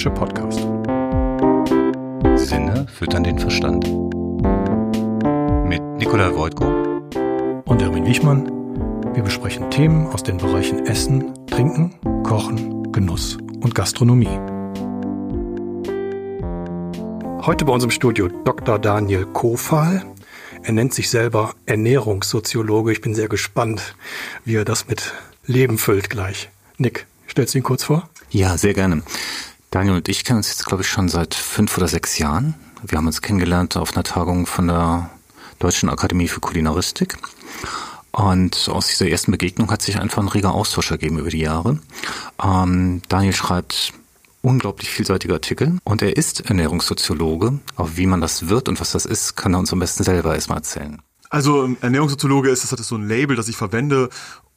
Philosophische Podcast. Sinne füttern den Verstand. Mit Nikolai Wojtko und Erwin Wichmann. Wir besprechen Themen aus den Bereichen Essen, Trinken, Kochen, Genuss und Gastronomie. Heute bei uns im Studio Dr. Daniel Kofal. Er nennt sich selber Ernährungssoziologe. Ich bin sehr gespannt, wie er das mit Leben füllt gleich. Nick, stellst du ihn kurz vor? Ja, sehr gerne. Daniel und ich kennen uns jetzt, glaube ich, schon seit fünf oder sechs Jahren. Wir haben uns kennengelernt auf einer Tagung von der Deutschen Akademie für Kulinaristik. Und aus dieser ersten Begegnung hat sich einfach ein reger Austausch ergeben über die Jahre. Ähm, Daniel schreibt unglaublich vielseitige Artikel und er ist Ernährungssoziologe. Auch wie man das wird und was das ist, kann er uns am besten selber erstmal erzählen. Also Ernährungssoziologe ist, das hat so ein Label, das ich verwende,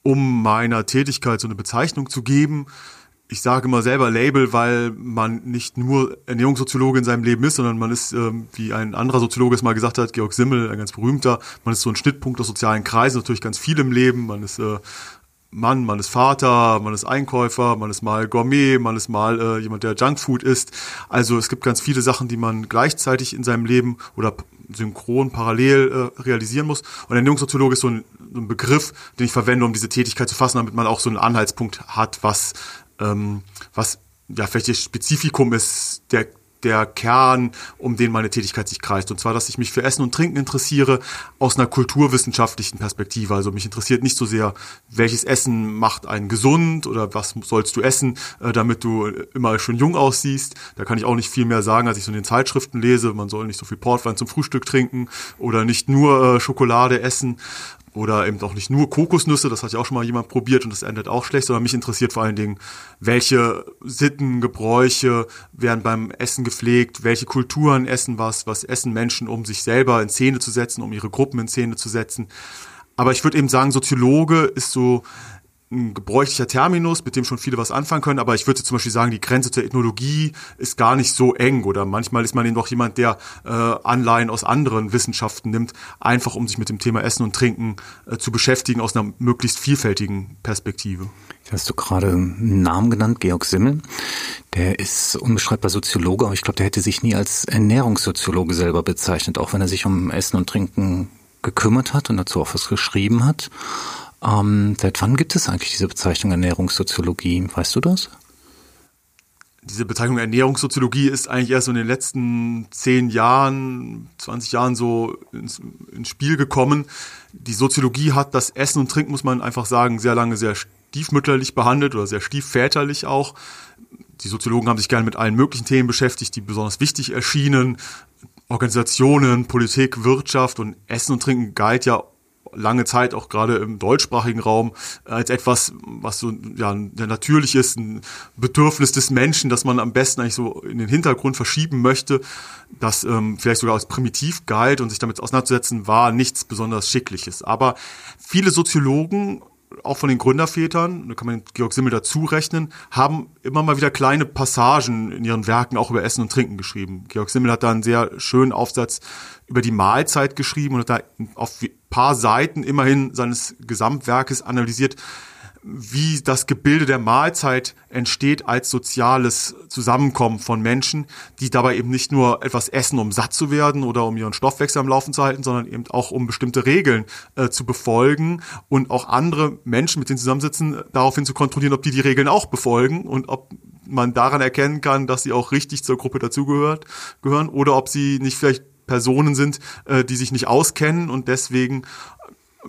um meiner Tätigkeit so eine Bezeichnung zu geben ich sage immer selber Label, weil man nicht nur Ernährungssoziologe in seinem Leben ist, sondern man ist, ähm, wie ein anderer Soziologe es mal gesagt hat, Georg Simmel, ein ganz berühmter, man ist so ein Schnittpunkt aus sozialen Kreisen, natürlich ganz viel im Leben. Man ist äh, Mann, man ist Vater, man ist Einkäufer, man ist mal Gourmet, man ist mal äh, jemand, der Junkfood isst. Also es gibt ganz viele Sachen, die man gleichzeitig in seinem Leben oder synchron, parallel äh, realisieren muss. Und Ernährungssoziologe ist so ein, so ein Begriff, den ich verwende, um diese Tätigkeit zu fassen, damit man auch so einen Anhaltspunkt hat, was ähm, was ja das Spezifikum ist, der der Kern, um den meine Tätigkeit sich kreist. Und zwar, dass ich mich für Essen und Trinken interessiere aus einer kulturwissenschaftlichen Perspektive. Also mich interessiert nicht so sehr, welches Essen macht einen gesund oder was sollst du essen, äh, damit du immer schon jung aussiehst. Da kann ich auch nicht viel mehr sagen, als ich so in den Zeitschriften lese. Man soll nicht so viel Portwein zum Frühstück trinken oder nicht nur äh, Schokolade essen oder eben auch nicht nur Kokosnüsse, das hat ja auch schon mal jemand probiert und das endet auch schlecht, sondern mich interessiert vor allen Dingen, welche Sitten, Gebräuche werden beim Essen gepflegt, welche Kulturen essen was, was essen Menschen, um sich selber in Szene zu setzen, um ihre Gruppen in Szene zu setzen. Aber ich würde eben sagen, Soziologe ist so ein gebräuchlicher Terminus, mit dem schon viele was anfangen können, aber ich würde zum Beispiel sagen, die Grenze zur Ethnologie ist gar nicht so eng oder manchmal ist man eben doch jemand, der äh, Anleihen aus anderen Wissenschaften nimmt, einfach um sich mit dem Thema Essen und Trinken äh, zu beschäftigen aus einer möglichst vielfältigen Perspektive. Hast du gerade einen Namen genannt, Georg Simmel. Der ist unbeschreibbar Soziologe, aber ich glaube, der hätte sich nie als Ernährungssoziologe selber bezeichnet, auch wenn er sich um Essen und Trinken gekümmert hat und dazu auch was geschrieben hat. Ähm, seit wann gibt es eigentlich diese Bezeichnung Ernährungssoziologie? Weißt du das? Diese Bezeichnung Ernährungssoziologie ist eigentlich erst so in den letzten zehn Jahren, 20 Jahren so ins, ins Spiel gekommen. Die Soziologie hat das Essen und Trinken, muss man einfach sagen, sehr lange sehr stiefmütterlich behandelt oder sehr stiefväterlich auch. Die Soziologen haben sich gerne mit allen möglichen Themen beschäftigt, die besonders wichtig erschienen. Organisationen, Politik, Wirtschaft und Essen und Trinken galt ja lange Zeit auch gerade im deutschsprachigen Raum als etwas, was so ja natürlich ist, ein Bedürfnis des Menschen, das man am besten eigentlich so in den Hintergrund verschieben möchte, das ähm, vielleicht sogar als primitiv galt und sich damit auseinanderzusetzen, war nichts besonders Schickliches. Aber viele Soziologen auch von den Gründervätern, da kann man Georg Simmel dazu rechnen, haben immer mal wieder kleine Passagen in ihren Werken auch über Essen und Trinken geschrieben. Georg Simmel hat da einen sehr schönen Aufsatz über die Mahlzeit geschrieben und hat da auf paar Seiten immerhin seines Gesamtwerkes analysiert, wie das Gebilde der Mahlzeit entsteht als soziales Zusammenkommen von Menschen, die dabei eben nicht nur etwas essen, um satt zu werden oder um ihren Stoffwechsel am Laufen zu halten, sondern eben auch um bestimmte Regeln äh, zu befolgen und auch andere Menschen, mit denen zusammensitzen, daraufhin zu kontrollieren, ob die die Regeln auch befolgen und ob man daran erkennen kann, dass sie auch richtig zur Gruppe dazugehört gehören oder ob sie nicht vielleicht Personen sind, äh, die sich nicht auskennen und deswegen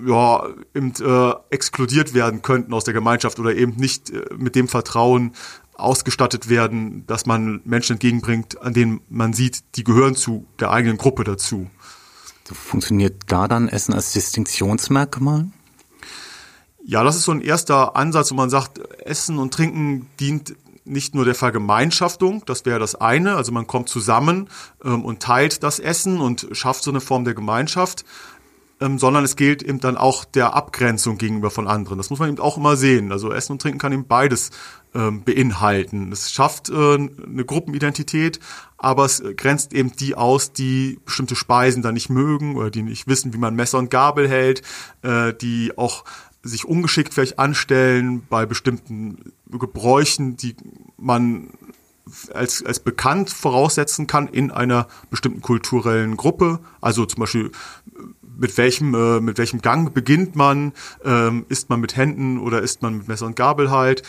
ja, eben, äh, exkludiert werden könnten aus der Gemeinschaft oder eben nicht äh, mit dem Vertrauen ausgestattet werden, dass man Menschen entgegenbringt, an denen man sieht, die gehören zu der eigenen Gruppe dazu. Funktioniert da dann Essen als Distinktionsmerkmal? Ja, das ist so ein erster Ansatz, wo man sagt, Essen und Trinken dient nicht nur der Vergemeinschaftung, das wäre das eine, also man kommt zusammen ähm, und teilt das Essen und schafft so eine Form der Gemeinschaft ähm, sondern es gilt eben dann auch der Abgrenzung gegenüber von anderen. Das muss man eben auch immer sehen. Also Essen und Trinken kann eben beides ähm, beinhalten. Es schafft äh, eine Gruppenidentität, aber es grenzt eben die aus, die bestimmte Speisen dann nicht mögen oder die nicht wissen, wie man Messer und Gabel hält, äh, die auch sich ungeschickt vielleicht anstellen bei bestimmten Gebräuchen, die man als, als bekannt voraussetzen kann in einer bestimmten kulturellen Gruppe. Also zum Beispiel mit welchem, äh, mit welchem Gang beginnt man, ähm, isst man mit Händen oder isst man mit Messer und Gabel halt,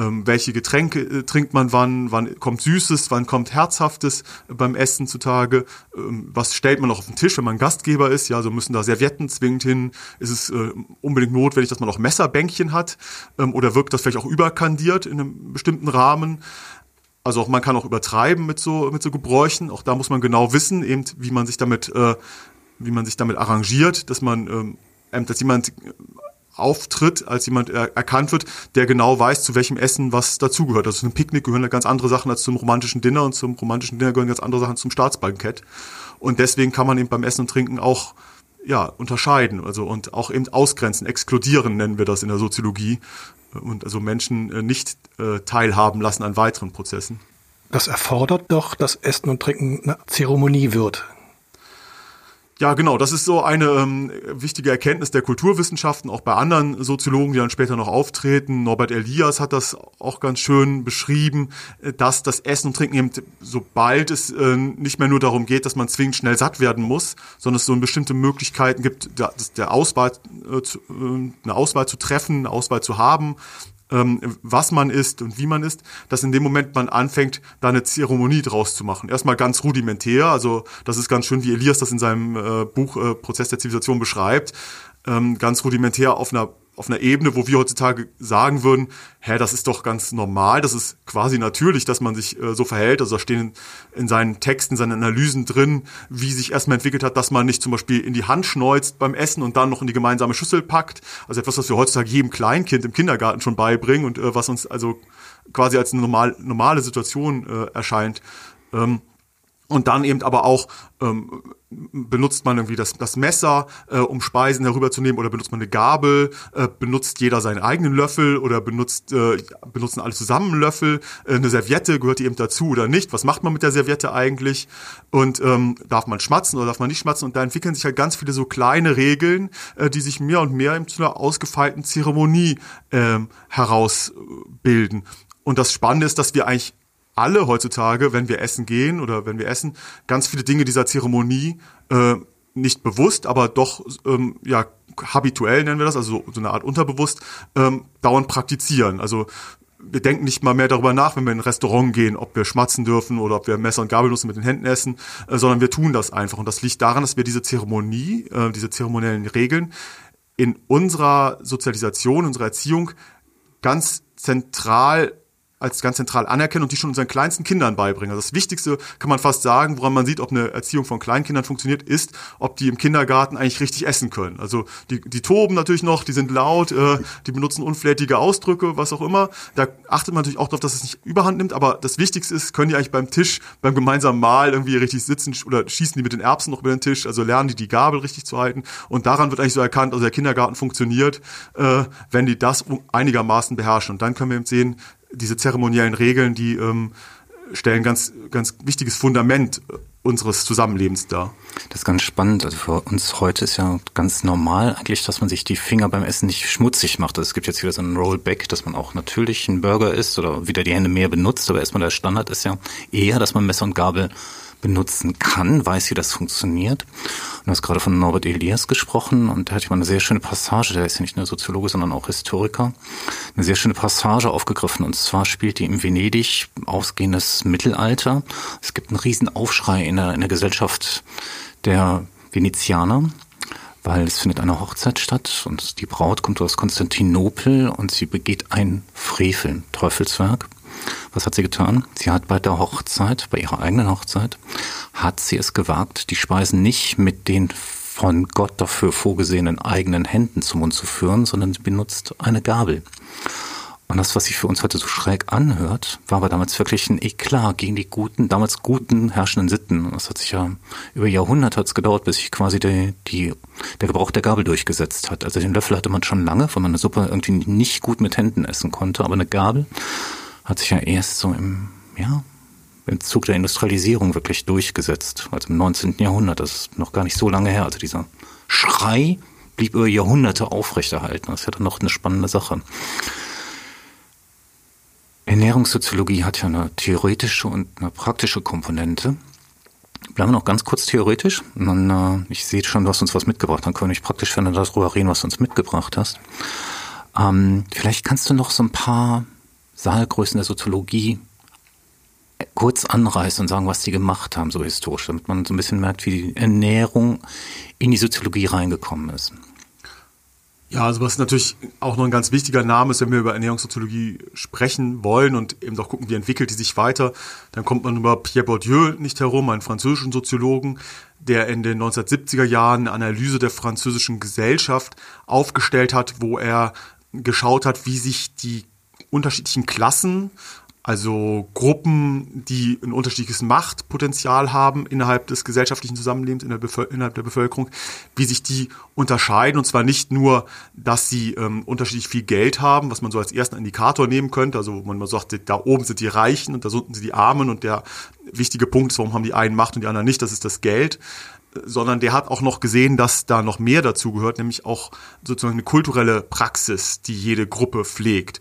ähm, welche Getränke äh, trinkt man wann, wann kommt Süßes, wann kommt Herzhaftes beim Essen zutage, ähm, was stellt man auch auf den Tisch, wenn man Gastgeber ist, ja, so müssen da Servietten zwingend hin, ist es äh, unbedingt notwendig, dass man auch Messerbänkchen hat? Ähm, oder wirkt das vielleicht auch überkandiert in einem bestimmten Rahmen. Also auch man kann auch übertreiben mit so mit so Gebräuchen. Auch da muss man genau wissen, eben wie man sich damit äh, wie man sich damit arrangiert, dass man ähm, dass jemand auftritt, als jemand er erkannt wird, der genau weiß, zu welchem Essen was dazugehört. Also zum Picknick gehören da ganz andere Sachen als zum romantischen Dinner und zum romantischen Dinner gehören ganz andere Sachen zum Staatsbankett. Und deswegen kann man eben beim Essen und Trinken auch ja, unterscheiden, also und auch eben ausgrenzen, exkludieren nennen wir das in der Soziologie und also Menschen äh, nicht äh, teilhaben lassen an weiteren Prozessen. Das erfordert doch, dass Essen und Trinken eine Zeremonie wird. Ja, genau. Das ist so eine ähm, wichtige Erkenntnis der Kulturwissenschaften, auch bei anderen Soziologen, die dann später noch auftreten. Norbert Elias hat das auch ganz schön beschrieben, äh, dass das Essen und Trinken eben, sobald es äh, nicht mehr nur darum geht, dass man zwingend schnell satt werden muss, sondern es so bestimmte Möglichkeiten gibt, der, der Auswahl, äh, äh, eine Auswahl zu treffen, eine Auswahl zu haben, ähm, was man isst und wie man isst, dass in dem Moment man anfängt, da eine Zeremonie draus zu machen. Erstmal ganz rudimentär, also das ist ganz schön, wie Elias das in seinem äh, Buch äh, Prozess der Zivilisation beschreibt, ähm, ganz rudimentär auf einer auf einer Ebene, wo wir heutzutage sagen würden, hä, das ist doch ganz normal, das ist quasi natürlich, dass man sich äh, so verhält. Also da stehen in, in seinen Texten, seinen Analysen drin, wie sich erstmal entwickelt hat, dass man nicht zum Beispiel in die Hand schneuzt beim Essen und dann noch in die gemeinsame Schüssel packt. Also etwas, was wir heutzutage jedem Kleinkind im Kindergarten schon beibringen und äh, was uns also quasi als eine normal, normale Situation äh, erscheint. Ähm, und dann eben aber auch ähm, benutzt man irgendwie das, das Messer, äh, um Speisen herüberzunehmen, oder benutzt man eine Gabel, äh, benutzt jeder seinen eigenen Löffel oder benutzt äh, benutzen alle zusammen einen Löffel, äh, eine Serviette gehört die eben dazu oder nicht? Was macht man mit der Serviette eigentlich? Und ähm, darf man schmatzen oder darf man nicht schmatzen? Und da entwickeln sich halt ganz viele so kleine Regeln, äh, die sich mehr und mehr zu einer ausgefeilten Zeremonie äh, herausbilden. Und das Spannende ist, dass wir eigentlich alle heutzutage, wenn wir essen gehen oder wenn wir essen, ganz viele Dinge dieser Zeremonie äh, nicht bewusst, aber doch ähm, ja habituell nennen wir das, also so, eine Art unterbewusst ähm, dauernd praktizieren. Also wir denken nicht mal mehr darüber nach, wenn wir in ein Restaurant gehen, ob wir schmatzen dürfen oder ob wir Messer und Gabel nutzen mit den Händen essen, äh, sondern wir tun das einfach. Und das liegt daran, dass wir diese Zeremonie, äh, diese zeremoniellen Regeln in unserer Sozialisation, unserer Erziehung ganz zentral als ganz zentral anerkennen und die schon unseren kleinsten Kindern beibringen. Also das Wichtigste kann man fast sagen, woran man sieht, ob eine Erziehung von Kleinkindern funktioniert, ist, ob die im Kindergarten eigentlich richtig essen können. Also die, die toben natürlich noch, die sind laut, äh, die benutzen unflätige Ausdrücke, was auch immer. Da achtet man natürlich auch darauf, dass es nicht überhand nimmt, aber das Wichtigste ist, können die eigentlich beim Tisch, beim gemeinsamen Mahl irgendwie richtig sitzen oder schießen die mit den Erbsen noch über den Tisch, also lernen die die Gabel richtig zu halten und daran wird eigentlich so erkannt, also der Kindergarten funktioniert, äh, wenn die das einigermaßen beherrschen. Und dann können wir eben sehen, diese zeremoniellen Regeln, die ähm, stellen ganz, ganz wichtiges Fundament unseres Zusammenlebens dar. Das ist ganz spannend. Also für uns heute ist ja ganz normal eigentlich, dass man sich die Finger beim Essen nicht schmutzig macht. Also es gibt jetzt wieder so einen Rollback, dass man auch natürlich einen Burger isst oder wieder die Hände mehr benutzt. Aber erstmal der Standard ist ja eher, dass man Messer und Gabel benutzen kann, weiß, wie das funktioniert. Du hast gerade von Norbert Elias gesprochen und da hatte ich mal eine sehr schöne Passage, der ist ja nicht nur Soziologe, sondern auch Historiker, eine sehr schöne Passage aufgegriffen. Und zwar spielt die im Venedig ausgehendes Mittelalter. Es gibt einen riesen Aufschrei in der, in der Gesellschaft der Venezianer weil es findet eine Hochzeit statt und die Braut kommt aus Konstantinopel und sie begeht ein Frevel, Teufelswerk. Was hat sie getan? Sie hat bei der Hochzeit, bei ihrer eigenen Hochzeit, hat sie es gewagt, die Speisen nicht mit den von Gott dafür vorgesehenen eigenen Händen zum Mund zu führen, sondern sie benutzt eine Gabel. Und das, was sich für uns heute so schräg anhört, war aber damals wirklich ein Eklat gegen die guten, damals guten herrschenden Sitten. Und das hat sich ja über Jahrhunderte hat's gedauert, bis sich quasi die, die, der Gebrauch der Gabel durchgesetzt hat. Also den Löffel hatte man schon lange, weil man eine Suppe irgendwie nicht gut mit Händen essen konnte, aber eine Gabel hat sich ja erst so im, ja, im Zug der Industrialisierung wirklich durchgesetzt. Also im 19. Jahrhundert, das ist noch gar nicht so lange her. Also dieser Schrei blieb über Jahrhunderte aufrechterhalten. Das ist ja dann noch eine spannende Sache. Ernährungssoziologie hat ja eine theoretische und eine praktische Komponente. Bleiben wir noch ganz kurz theoretisch. dann, äh, ich sehe schon, du hast uns was mitgebracht. Dann können wir praktisch wenn du darüber reden, was du uns mitgebracht hast. Ähm, vielleicht kannst du noch so ein paar Saalgrößen der Soziologie kurz anreißen und sagen, was die gemacht haben, so historisch, damit man so ein bisschen merkt, wie die Ernährung in die Soziologie reingekommen ist. Ja, also was natürlich auch noch ein ganz wichtiger Name ist, wenn wir über Ernährungssoziologie sprechen wollen und eben auch gucken, wie entwickelt die sich weiter, dann kommt man über Pierre Bourdieu nicht herum, einen französischen Soziologen, der in den 1970er Jahren eine Analyse der französischen Gesellschaft aufgestellt hat, wo er geschaut hat, wie sich die unterschiedlichen Klassen also Gruppen, die ein unterschiedliches Machtpotenzial haben innerhalb des gesellschaftlichen Zusammenlebens, innerhalb der Bevölkerung, wie sich die unterscheiden. Und zwar nicht nur, dass sie ähm, unterschiedlich viel Geld haben, was man so als ersten Indikator nehmen könnte. Also man sagt, da oben sind die Reichen und da unten sind die Armen. Und der wichtige Punkt ist, warum haben die einen Macht und die anderen nicht, das ist das Geld sondern der hat auch noch gesehen, dass da noch mehr dazu gehört, nämlich auch sozusagen eine kulturelle Praxis, die jede Gruppe pflegt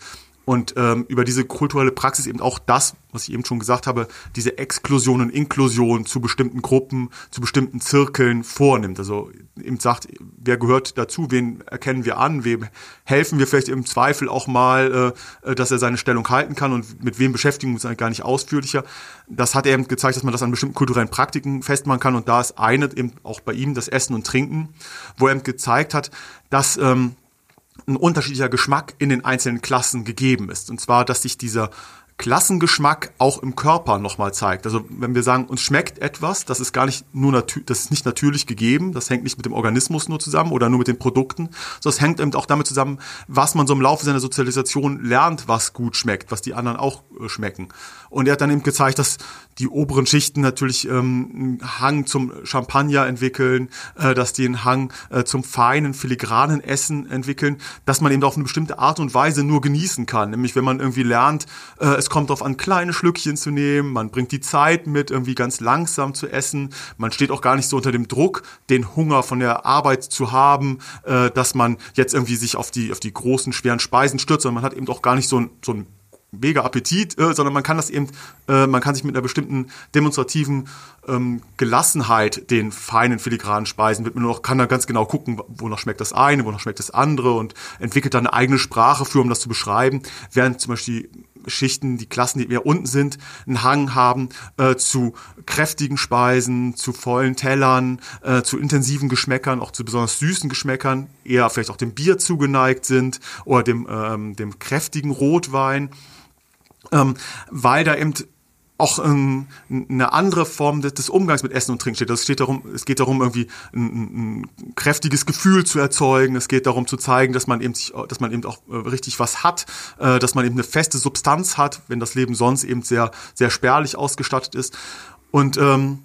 und ähm, über diese kulturelle Praxis eben auch das, was ich eben schon gesagt habe, diese Exklusion und Inklusion zu bestimmten Gruppen, zu bestimmten Zirkeln vornimmt. Also eben sagt, wer gehört dazu, wen erkennen wir an, wem helfen wir vielleicht im Zweifel auch mal, äh, dass er seine Stellung halten kann und mit wem beschäftigen wir uns eigentlich gar nicht ausführlicher. Das hat er eben gezeigt, dass man das an bestimmten kulturellen Praktiken festmachen kann und da ist eine eben auch bei ihm das Essen und Trinken, wo er eben gezeigt hat, dass ähm, ein unterschiedlicher Geschmack in den einzelnen Klassen gegeben ist. Und zwar, dass sich dieser Klassengeschmack auch im Körper nochmal zeigt. Also wenn wir sagen, uns schmeckt etwas, das ist gar nicht nur natürlich, das ist nicht natürlich gegeben, das hängt nicht mit dem Organismus nur zusammen oder nur mit den Produkten, sondern es hängt eben auch damit zusammen, was man so im Laufe seiner Sozialisation lernt, was gut schmeckt, was die anderen auch äh, schmecken. Und er hat dann eben gezeigt, dass die oberen Schichten natürlich ähm, einen Hang zum Champagner entwickeln, äh, dass die einen Hang äh, zum feinen, filigranen Essen entwickeln, dass man eben auf eine bestimmte Art und Weise nur genießen kann. Nämlich wenn man irgendwie lernt, äh, es kommt darauf an, kleine Schlückchen zu nehmen, man bringt die Zeit mit, irgendwie ganz langsam zu essen, man steht auch gar nicht so unter dem Druck, den Hunger von der Arbeit zu haben, äh, dass man jetzt irgendwie sich auf die, auf die großen, schweren Speisen stürzt, sondern man hat eben auch gar nicht so ein, so ein mega Appetit, äh, sondern man kann das eben, äh, man kann sich mit einer bestimmten demonstrativen ähm, Gelassenheit den feinen filigranen Speisen widmen und auch kann da ganz genau gucken, wonach schmeckt das eine, wonach schmeckt das andere und entwickelt dann eine eigene Sprache für, um das zu beschreiben, während zum Beispiel Schichten, die Klassen, die eher unten sind, einen Hang haben äh, zu kräftigen Speisen, zu vollen Tellern, äh, zu intensiven Geschmäckern, auch zu besonders süßen Geschmäckern, eher vielleicht auch dem Bier zugeneigt sind oder dem, ähm, dem kräftigen Rotwein. Ähm, weil da eben auch ähm, eine andere Form des, des, Umgangs mit Essen und Trinken steht. Das steht darum, es geht darum, irgendwie ein, ein, kräftiges Gefühl zu erzeugen. Es geht darum zu zeigen, dass man eben, sich, dass man eben auch äh, richtig was hat, äh, dass man eben eine feste Substanz hat, wenn das Leben sonst eben sehr, sehr spärlich ausgestattet ist. Und ähm,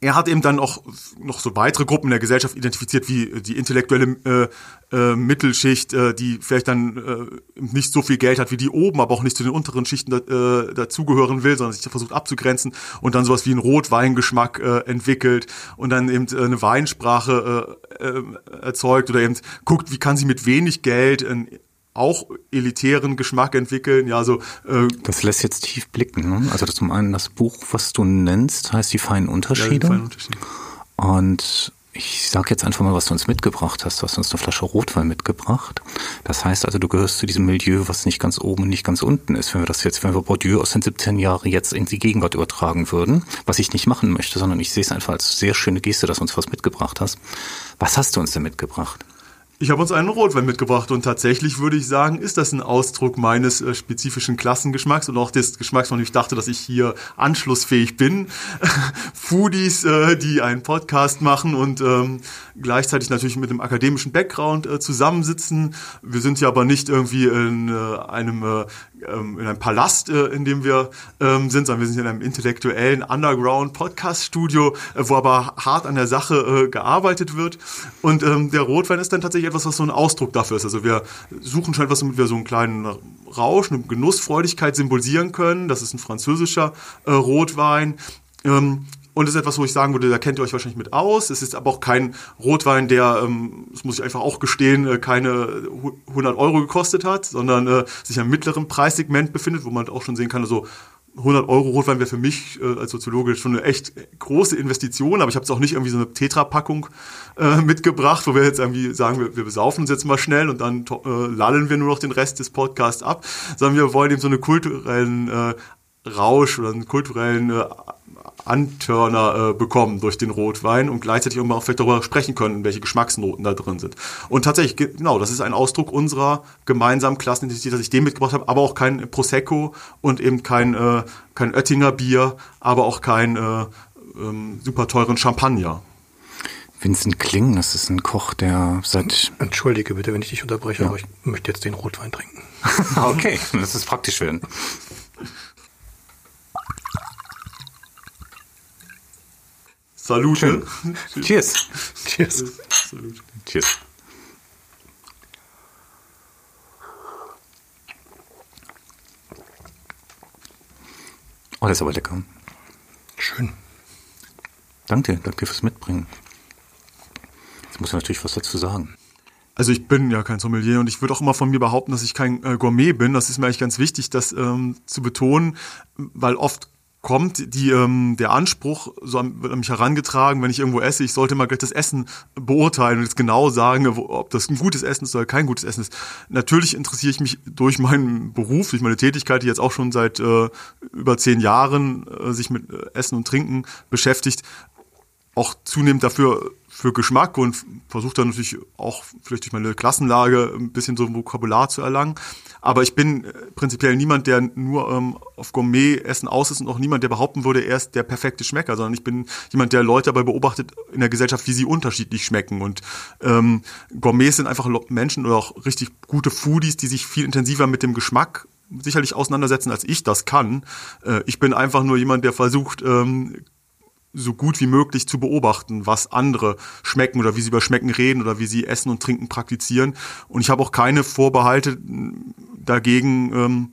er hat eben dann auch noch so weitere Gruppen der Gesellschaft identifiziert, wie die intellektuelle äh, äh, Mittelschicht, äh, die vielleicht dann äh, nicht so viel Geld hat wie die oben, aber auch nicht zu den unteren Schichten äh, dazugehören will, sondern sich versucht abzugrenzen und dann sowas wie einen Rotweingeschmack äh, entwickelt und dann eben äh, eine Weinsprache äh, äh, erzeugt oder eben guckt, wie kann sie mit wenig Geld ein auch elitären Geschmack entwickeln. Ja, so. Äh, das lässt jetzt tief blicken. Ne? Also zum einen das Buch, was du nennst, heißt die feinen Unterschiede. Ja, die feinen Unterschiede. Und ich sag jetzt einfach mal, was du uns mitgebracht hast. Du hast uns eine Flasche Rotwein mitgebracht. Das heißt also, du gehörst zu diesem Milieu, was nicht ganz oben und nicht ganz unten ist. Wenn wir das jetzt, wenn wir Bordieu aus den 17 Jahren jetzt in die Gegenwart übertragen würden, was ich nicht machen möchte, sondern ich sehe es einfach als sehr schöne Geste, dass du uns was mitgebracht hast. Was hast du uns denn mitgebracht? Ich habe uns einen Rotwein mitgebracht und tatsächlich würde ich sagen, ist das ein Ausdruck meines äh, spezifischen Klassengeschmacks und auch des Geschmacks, von dem ich dachte, dass ich hier anschlussfähig bin. Foodies, äh, die einen Podcast machen und ähm, gleichzeitig natürlich mit einem akademischen Background äh, zusammensitzen. Wir sind ja aber nicht irgendwie in äh, einem äh, ähm, in einem Palast, äh, in dem wir ähm, sind, sondern wir sind in einem intellektuellen Underground-Podcast-Studio, wo aber hart an der Sache gearbeitet wird. Und ähm, der Rotwein ist dann tatsächlich etwas, was so ein Ausdruck dafür ist. Also wir suchen schon etwas, damit wir so einen kleinen Rausch, eine Genussfreudigkeit symbolisieren können. Das ist ein französischer äh, Rotwein. Ähm, Und das ist etwas, wo ich sagen würde, da kennt ihr euch wahrscheinlich mit aus. Es ist aber auch kein Rotwein, der, ähm, das muss ich einfach auch gestehen, äh, keine 100 Euro gekostet hat, sondern äh, sich im mittleren Preissegment befindet, wo man auch schon sehen kann, also 100 Euro Rotwein wäre für mich äh, als Soziologe schon eine echt große Investition, aber ich habe jetzt auch nicht irgendwie so eine Tetra-Packung äh, mitgebracht, wo wir jetzt irgendwie sagen, wir, wir besaufen uns jetzt mal schnell und dann äh, lallen wir nur noch den Rest des Podcasts ab, sondern wir wollen eben so einen kulturellen äh, Rausch oder einen kulturellen äh, Antörner äh, bekommen durch den Rotwein und gleichzeitig auch vielleicht darüber sprechen können, welche Geschmacksnoten da drin sind. Und tatsächlich, genau, das ist ein Ausdruck unserer gemeinsamen Klassenidentität, dass ich den mitgebracht habe, aber auch kein Prosecco und eben kein, äh, kein Oettinger Bier, aber auch kein äh, ähm, super teuren Champagner. Vincent Kling, das ist ein Koch, der seit... Entschuldige bitte, wenn ich dich unterbreche, ja. aber ich möchte jetzt den Rotwein trinken. okay, das ist praktisch werden. Salute. Cheers. Cheers. Salute. Cheers. Oh, das ist aber lecker. Schön. Danke, danke fürs Mitbringen. Jetzt muss ich natürlich was dazu sagen. Also ich bin ja kein Sommelier und ich würde auch immer von mir behaupten, dass ich kein äh, Gourmet bin. Das ist mir eigentlich ganz wichtig, das ähm, zu betonen, weil oft kommt die, ähm, der Anspruch, so an, wird an mich herangetragen, wenn ich irgendwo esse, ich sollte mal gleich das Essen beurteilen und jetzt genau sagen, ob das ein gutes Essen ist oder kein gutes Essen ist. Natürlich interessiere ich mich durch meinen Beruf, durch meine Tätigkeit, die jetzt auch schon seit äh, über zehn Jahren äh, sich mit äh, Essen und Trinken beschäftigt, auch zunehmend dafür für Geschmack und versuche dann natürlich auch vielleicht durch meine Klassenlage ein bisschen so ein Vokabular zu erlangen. Aber ich bin äh, prinzipiell niemand, der nur ähm, auf Gourmet-Essen aus ist und auch niemand, der behaupten würde, er ist der perfekte Schmecker, sondern ich bin jemand, der Leute dabei beobachtet in der Gesellschaft, wie sie unterschiedlich schmecken. Und ähm, Gourmets sind einfach Menschen oder auch richtig gute Foodies, die sich viel intensiver mit dem Geschmack sicherlich auseinandersetzen, als ich das kann. Äh, ich bin einfach nur jemand, der versucht, ähm, so gut wie möglich zu beobachten, was andere schmecken oder wie sie über Schmecken reden oder wie sie Essen und Trinken praktizieren. Und ich habe auch keine Vorbehalte dagegen, ähm,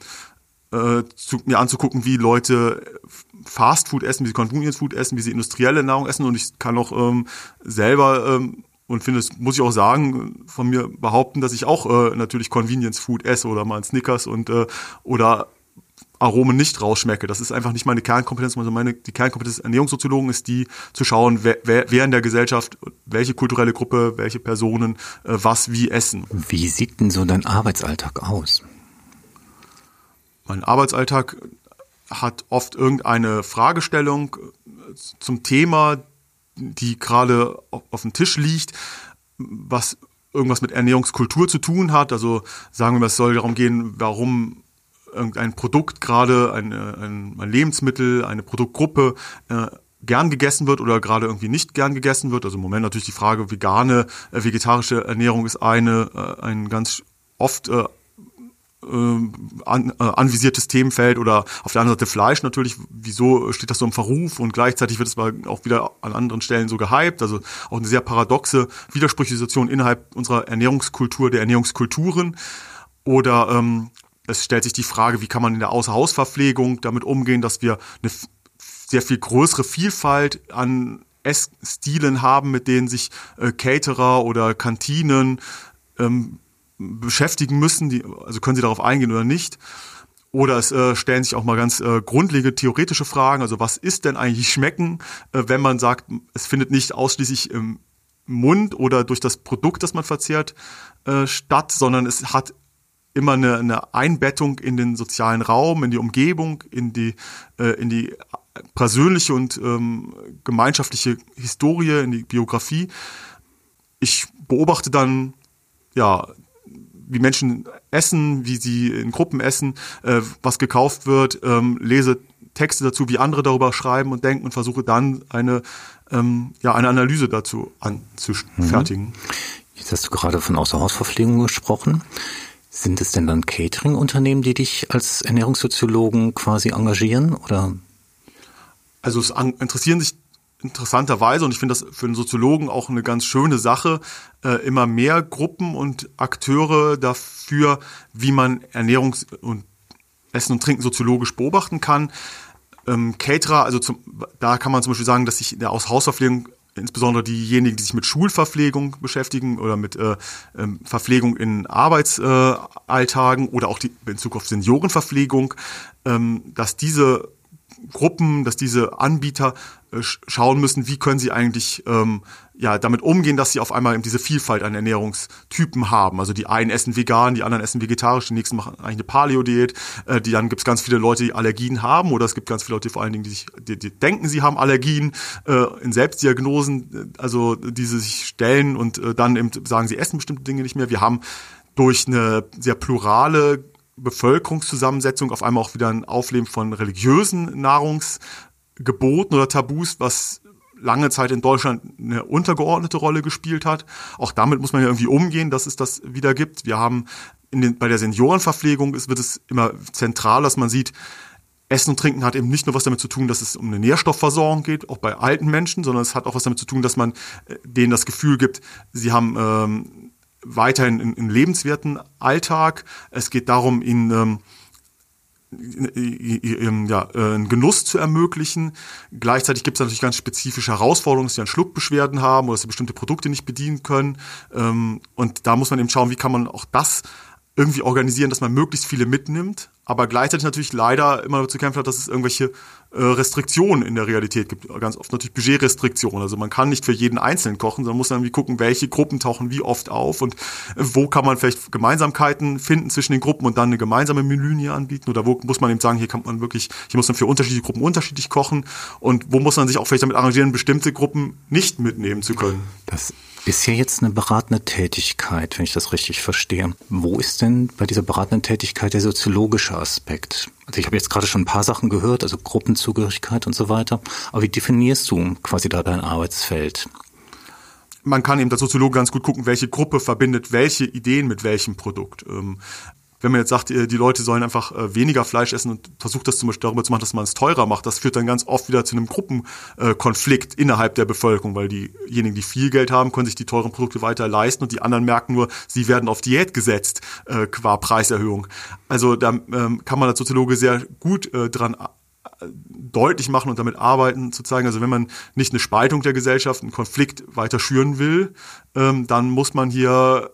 äh, zu, mir anzugucken, wie Leute Fastfood essen, wie sie Convenience Food essen, wie sie industrielle Nahrung essen. Und ich kann auch ähm, selber ähm, und finde, das muss ich auch sagen, von mir behaupten, dass ich auch äh, natürlich Convenience Food esse oder mal ein Snickers und äh, oder Aromen nicht rausschmecke. Das ist einfach nicht meine Kernkompetenz. Also meine, die Kernkompetenz des Ernährungssoziologen ist die, zu schauen, wer, wer in der Gesellschaft, welche kulturelle Gruppe, welche Personen äh, was wie essen. Wie sieht denn so dein Arbeitsalltag aus? Mein Arbeitsalltag hat oft irgendeine Fragestellung äh, zum Thema, die gerade auf dem Tisch liegt, was irgendwas mit Ernährungskultur zu tun hat. Also sagen wir mal, es soll darum gehen, warum irgendein Produkt gerade, ein, ein, ein Lebensmittel, eine Produktgruppe äh, gern gegessen wird oder gerade irgendwie nicht gern gegessen wird. Also im Moment natürlich die Frage, vegane, äh, vegetarische Ernährung ist eine, äh, ein ganz oft äh, äh an, äh, anvisiertes Themenfeld oder auf der anderen Seite Fleisch natürlich, wieso steht das so im Verruf? Und gleichzeitig wird es aber auch wieder an anderen Stellen so gehypt, also auch eine sehr paradoxe, widersprüchliche Situation innerhalb unserer Ernährungskultur, der Ernährungskulturen. Oder ähm, es stellt sich die Frage, wie kann man in der Außerhausverpflegung damit umgehen, dass wir eine sehr viel größere Vielfalt an Essstilen haben, mit denen sich äh, Caterer oder Kantinen ähm, beschäftigen müssen. Die, also können sie darauf eingehen oder nicht. Oder es äh, stellen sich auch mal ganz äh, grundlegende theoretische Fragen. Also was ist denn eigentlich Schmecken, äh, wenn man sagt, es findet nicht ausschließlich im Mund oder durch das Produkt, das man verzehrt, äh, statt, sondern es hat immer eine, eine Einbettung in den sozialen Raum, in die Umgebung, in die, äh, in die persönliche und ähm, gemeinschaftliche Historie, in die Biografie. Ich beobachte dann, ja, wie Menschen essen, wie sie in Gruppen essen, äh, was gekauft wird, ähm, lese Texte dazu, wie andere darüber schreiben und denken und versuche dann eine, ähm, ja, eine Analyse dazu anzufertigen. Mhm. Jetzt hast du gerade von Außerhausverpflegung gesprochen. Sind es denn dann Catering-Unternehmen, die dich als Ernährungssoziologen quasi engagieren oder? Also es interessieren sich interessanterweise, und ich finde das für einen Soziologen auch eine ganz schöne Sache, äh, immer mehr Gruppen und Akteure dafür, wie man Ernährungs- und Essen und Trinken soziologisch beobachten kann. ähm, Caterer, also zum, da kann man zum Beispiel sagen, dass sich der aus Hausverpflegung insbesondere diejenigen, die sich mit Schulverpflegung beschäftigen oder mit äh, ähm, Verpflegung in Arbeitsalltagen äh, oder auch die, in Zukunft Seniorenverpflegung, ähm, dass diese Gruppen, dass diese Anbieter äh, schauen müssen, wie können sie eigentlich ähm, ja damit umgehen, dass sie auf einmal eben diese Vielfalt an Ernährungstypen haben. Also die einen essen vegan, die anderen essen vegetarisch, die nächsten machen eigentlich eine Paleo-Diät. Äh, die dann gibt es ganz viele Leute, die Allergien haben, oder es gibt ganz viele Leute, vor allen Dingen, die sich die, die denken, sie haben Allergien äh, in Selbstdiagnosen, äh, also die sich stellen und äh, dann eben sagen, sie essen bestimmte Dinge nicht mehr. Wir haben durch eine sehr plurale Bevölkerungszusammensetzung auf einmal auch wieder ein Aufleben von religiösen Nahrungsgeboten oder Tabus, was lange Zeit in Deutschland eine untergeordnete Rolle gespielt hat. Auch damit muss man ja irgendwie umgehen, dass es das wieder gibt. Wir haben den, bei der Seniorenverpflegung ist, wird es immer zentral, dass man sieht, Essen und Trinken hat eben nicht nur was damit zu tun, dass es um eine Nährstoffversorgung geht, auch bei alten Menschen, sondern es hat auch was damit zu tun, dass man äh, denen das Gefühl gibt, sie haben ähm, weiterhin einen lebenswerten Alltag. Es geht darum, ihnen ähm, ja, äh, einen Genuss zu ermöglichen. Gleichzeitig gibt es natürlich ganz spezifische Herausforderungen, dass sie an Schluckbeschwerden haben oder dass sie bestimmte Produkte nicht bedienen können. Ähm, und da muss man eben schauen, wie kann man auch das irgendwie organisieren, dass man möglichst viele mitnimmt, aber gleichzeitig natürlich leider immer zu kämpfen hat, dass es irgendwelche äh, Restriktionen in der Realität gibt. Ganz oft natürlich Budgetrestriktionen. Also man kann nicht für jeden Einzelnen kochen, sondern muss dann irgendwie gucken, welche Gruppen tauchen wie oft auf und äh, wo kann man vielleicht Gemeinsamkeiten finden zwischen den Gruppen und dann eine gemeinsame Menülinie anbieten oder wo muss man eben sagen, hier kann man wirklich, hier muss man für unterschiedliche Gruppen unterschiedlich kochen und wo muss man sich auch vielleicht damit arrangieren, bestimmte Gruppen nicht mitnehmen zu können. Das ist ja jetzt eine beratende Tätigkeit, wenn ich das richtig verstehe. Wo ist denn bei dieser beratenden Tätigkeit der soziologische Aspekt? Also ich habe jetzt gerade schon ein paar Sachen gehört, also Gruppenzugehörigkeit und so weiter. Aber wie definierst du quasi da dein Arbeitsfeld? Man kann eben als Soziologe ganz gut gucken, welche Gruppe verbindet welche Ideen mit welchem Produkt. Wenn man jetzt sagt, äh, die Leute sollen einfach äh, weniger Fleisch essen und versucht das zum Beispiel darüber zu machen, dass man es teurer macht, das führt dann ganz oft wieder zu einem Gruppenkonflikt innerhalb der Bevölkerung, weil diejenigen, die viel Geld haben, können sich die teuren Produkte weiter leisten und die anderen merken nur, sie werden auf Diät gesetzt äh, qua Preiserhöhung. Also da ähm, kann man als Soziologe sehr gut äh, dran deutlich machen und damit arbeiten, zu zeigen, also wenn man nicht eine Spaltung der Gesellschaft, einen Konflikt weiter schüren will, ähm, dann muss man hier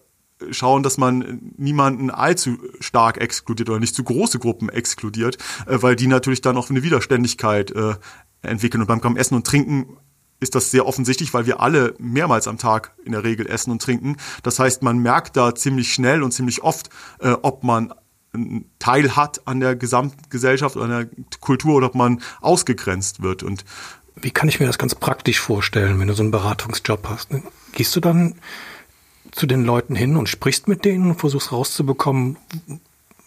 schauen, dass man niemanden allzu stark exkludiert oder nicht zu große Gruppen exkludiert, äh, weil die natürlich dann auch eine Widerständigkeit äh, entwickeln. Und beim Essen und Trinken ist das sehr offensichtlich, weil wir alle mehrmals am Tag in der Regel essen und trinken. Das heißt, man merkt da ziemlich schnell und ziemlich oft, äh, ob man einen Teil hat an der Gesamtgesellschaft oder an der Kultur oder ob man ausgegrenzt wird. Und wie kann ich mir das ganz praktisch vorstellen, wenn du so einen Beratungsjob hast? Gehst du dann zu den Leuten hin und sprichst mit denen und versuchst rauszubekommen,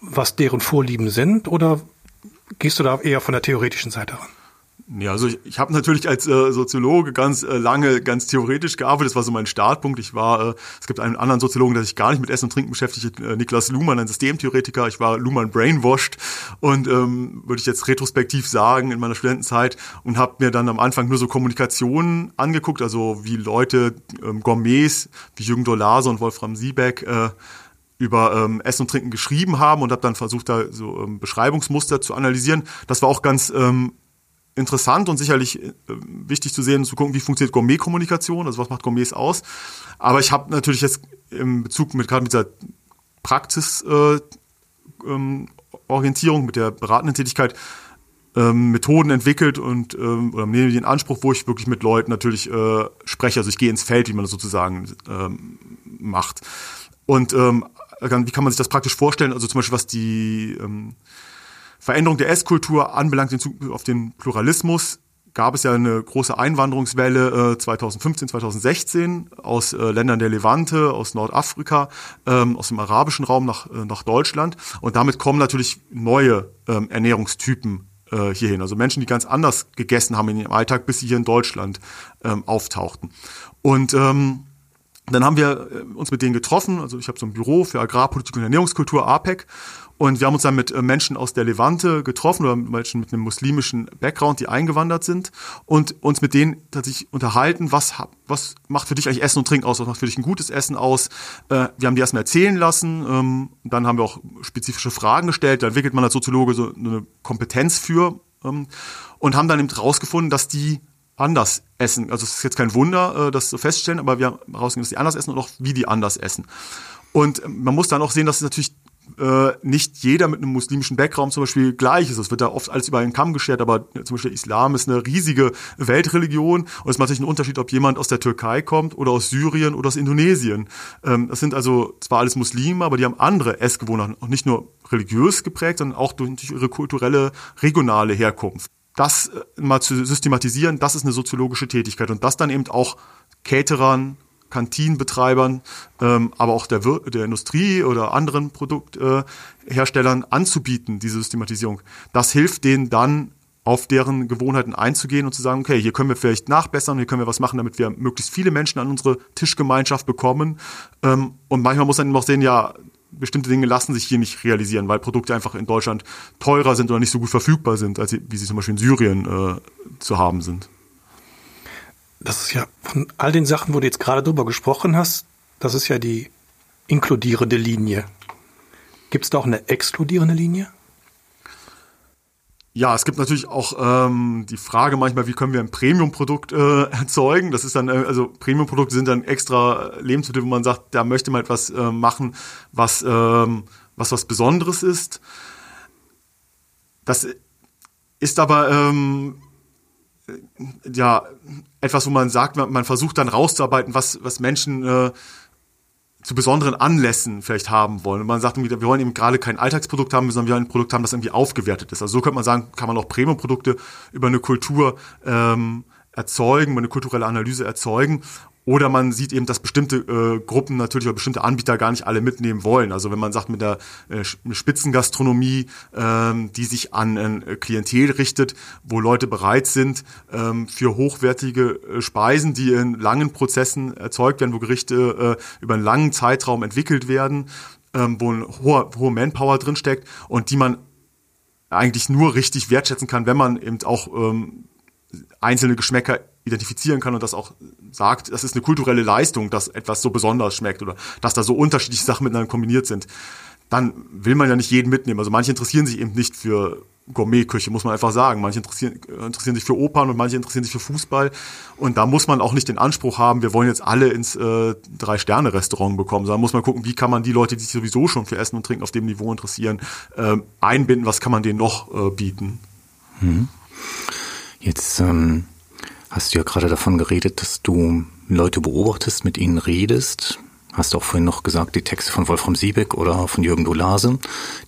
was deren Vorlieben sind? Oder gehst du da eher von der theoretischen Seite ran? Ja, also ich, ich habe natürlich als äh, Soziologe ganz äh, lange ganz theoretisch gearbeitet. Das war so mein Startpunkt. Ich war, äh, es gibt einen anderen Soziologen, der sich gar nicht mit Essen und Trinken beschäftigt, äh, Niklas Luhmann, ein Systemtheoretiker. Ich war Luhmann brainwashed und ähm, würde ich jetzt retrospektiv sagen in meiner Studentenzeit und habe mir dann am Anfang nur so Kommunikationen angeguckt, also wie Leute, ähm, Gourmets wie Jürgen Dolase und Wolfram Siebeck äh, über ähm, Essen und Trinken geschrieben haben und habe dann versucht, da so ähm, Beschreibungsmuster zu analysieren. Das war auch ganz ähm, interessant und sicherlich äh, wichtig zu sehen, zu gucken, wie funktioniert Gourmet-Kommunikation, also was macht Gourmets aus. Aber ich habe natürlich jetzt im Bezug mit gerade mit dieser Praxisorientierung, äh, ähm, mit der beratenden Tätigkeit ähm, Methoden entwickelt und ähm, oder nehme den Anspruch, wo ich wirklich mit Leuten natürlich äh, spreche. Also ich gehe ins Feld, wie man das sozusagen ähm, macht. Und ähm, wie kann man sich das praktisch vorstellen? Also zum Beispiel, was die ähm, Veränderung der Esskultur anbelangt auf den Pluralismus, gab es ja eine große Einwanderungswelle äh, 2015, 2016 aus äh, Ländern der Levante, aus Nordafrika, ähm, aus dem arabischen Raum nach, äh, nach Deutschland. Und damit kommen natürlich neue ähm, Ernährungstypen äh, hierhin. Also Menschen, die ganz anders gegessen haben in ihrem Alltag, bis sie hier in Deutschland ähm, auftauchten. Und ähm, dann haben wir äh, uns mit denen getroffen. Also ich habe so ein Büro für Agrarpolitik und Ernährungskultur, APEC. Und wir haben uns dann mit äh, Menschen aus der Levante getroffen oder Menschen mit einem muslimischen Background, die eingewandert sind und uns mit denen tatsächlich unterhalten, was, was macht für dich eigentlich Essen und Trinken aus, was macht für dich ein gutes Essen aus. Äh, wir haben die erstmal erzählen lassen, ähm, dann haben wir auch spezifische Fragen gestellt, da entwickelt man als Soziologe so eine Kompetenz für ähm, und haben dann eben rausgefunden, dass die anders essen. Also es ist jetzt kein Wunder, äh, das zu feststellen, aber wir haben herausgefunden, dass die anders essen und auch wie die anders essen. Und ähm, man muss dann auch sehen, dass es natürlich äh, nicht jeder mit einem muslimischen Background zum Beispiel gleich ist. Es wird da oft alles über einen Kamm geschert, aber zum Beispiel Islam ist eine riesige Weltreligion und es macht natürlich einen Unterschied, ob jemand aus der Türkei kommt oder aus Syrien oder aus Indonesien. Ähm, das sind also zwar alles Muslime, aber die haben andere Essgewohnheiten, auch nicht nur religiös geprägt, sondern auch durch ihre kulturelle, regionale Herkunft. Das äh, mal zu systematisieren, das ist eine soziologische Tätigkeit und das dann eben auch Caterern, Kantinenbetreibern, ähm, aber auch der, der Industrie oder anderen Produktherstellern äh, anzubieten, diese Systematisierung. Das hilft denen dann auf deren Gewohnheiten einzugehen und zu sagen, okay, hier können wir vielleicht nachbessern, hier können wir was machen, damit wir möglichst viele Menschen an unsere Tischgemeinschaft bekommen. Ähm, und manchmal muss man eben auch sehen, ja, bestimmte Dinge lassen sich hier nicht realisieren, weil Produkte einfach in Deutschland teurer sind oder nicht so gut verfügbar sind, als sie, wie sie zum Beispiel in Syrien äh, zu haben sind das ist ja von all den Sachen, wo du jetzt gerade drüber gesprochen hast, das ist ja die inkludierende Linie. Gibt es da auch eine exkludierende Linie? Ja, es gibt natürlich auch ähm, die Frage manchmal, wie können wir ein Premium-Produkt äh, erzeugen? Das ist dann, äh, also Premium-Produkte sind dann extra Lebensmittel, wo man sagt, da möchte man etwas äh, machen, was, ähm, was was Besonderes ist. Das ist aber ähm, ja etwas, wo man sagt, man, versucht dann rauszuarbeiten, was, was Menschen äh, zu besonderen Anlässen vielleicht haben wollen. Und man sagt, wir wollen eben gerade kein Alltagsprodukt haben, sondern wir wollen ein Produkt haben, das irgendwie aufgewertet ist. Also so könnte man sagen, kann man auch Premium-Produkte über eine Kultur ähm, erzeugen, eine kulturelle Analyse erzeugen oder man sieht eben, dass bestimmte äh, Gruppen natürlich oder bestimmte Anbieter gar nicht alle mitnehmen wollen. Also wenn man sagt, mit der äh, Spitzengastronomie, ähm, die sich an ein äh, Klientel richtet, wo Leute bereit sind, ähm, für hochwertige äh, Speisen, die in langen Prozessen erzeugt werden, wo Gerichte äh, über einen langen Zeitraum entwickelt werden, ähm, wo ein hoher, hohe Manpower drinsteckt und die man eigentlich nur richtig wertschätzen kann, wenn man eben auch ähm, einzelne Geschmäcker identifizieren kann und das auch sagt, das ist eine kulturelle Leistung, dass etwas so besonders schmeckt oder dass da so unterschiedliche Sachen miteinander kombiniert sind, dann will man ja nicht jeden mitnehmen. Also manche interessieren sich eben nicht für Gourmetküche, muss man einfach sagen. Manche interessieren, interessieren sich für Opern und manche interessieren sich für Fußball. Und da muss man auch nicht den Anspruch haben, wir wollen jetzt alle ins äh, Drei-Sterne-Restaurant bekommen, sondern muss man gucken, wie kann man die Leute, die sich sowieso schon für Essen und Trinken auf dem Niveau interessieren, äh, einbinden, was kann man denen noch äh, bieten. Hm. Jetzt ähm, hast du ja gerade davon geredet, dass du Leute beobachtest, mit ihnen redest. Hast du auch vorhin noch gesagt, die Texte von Wolfram Siebeck oder von Jürgen Dolase,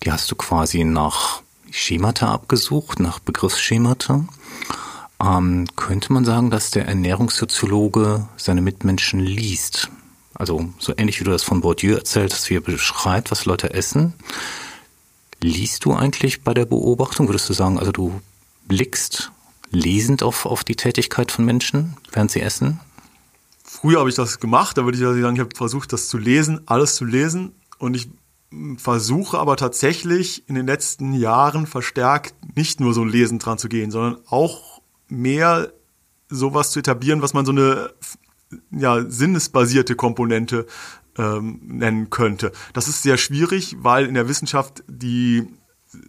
die hast du quasi nach Schemata abgesucht, nach Begriffsschemata. Ähm, könnte man sagen, dass der Ernährungssoziologe seine Mitmenschen liest? Also so ähnlich wie du das von Bourdieu erzählt hast, wie er beschreibt, was Leute essen. Liest du eigentlich bei der Beobachtung? Würdest du sagen, also du blickst lesend auf, auf die Tätigkeit von Menschen, während sie essen? Früher habe ich das gemacht, da würde ich sagen, ich habe versucht, das zu lesen, alles zu lesen. Und ich versuche aber tatsächlich in den letzten Jahren verstärkt nicht nur so Lesen dran zu gehen, sondern auch mehr sowas zu etablieren, was man so eine ja, sinnesbasierte Komponente ähm, nennen könnte. Das ist sehr schwierig, weil in der Wissenschaft die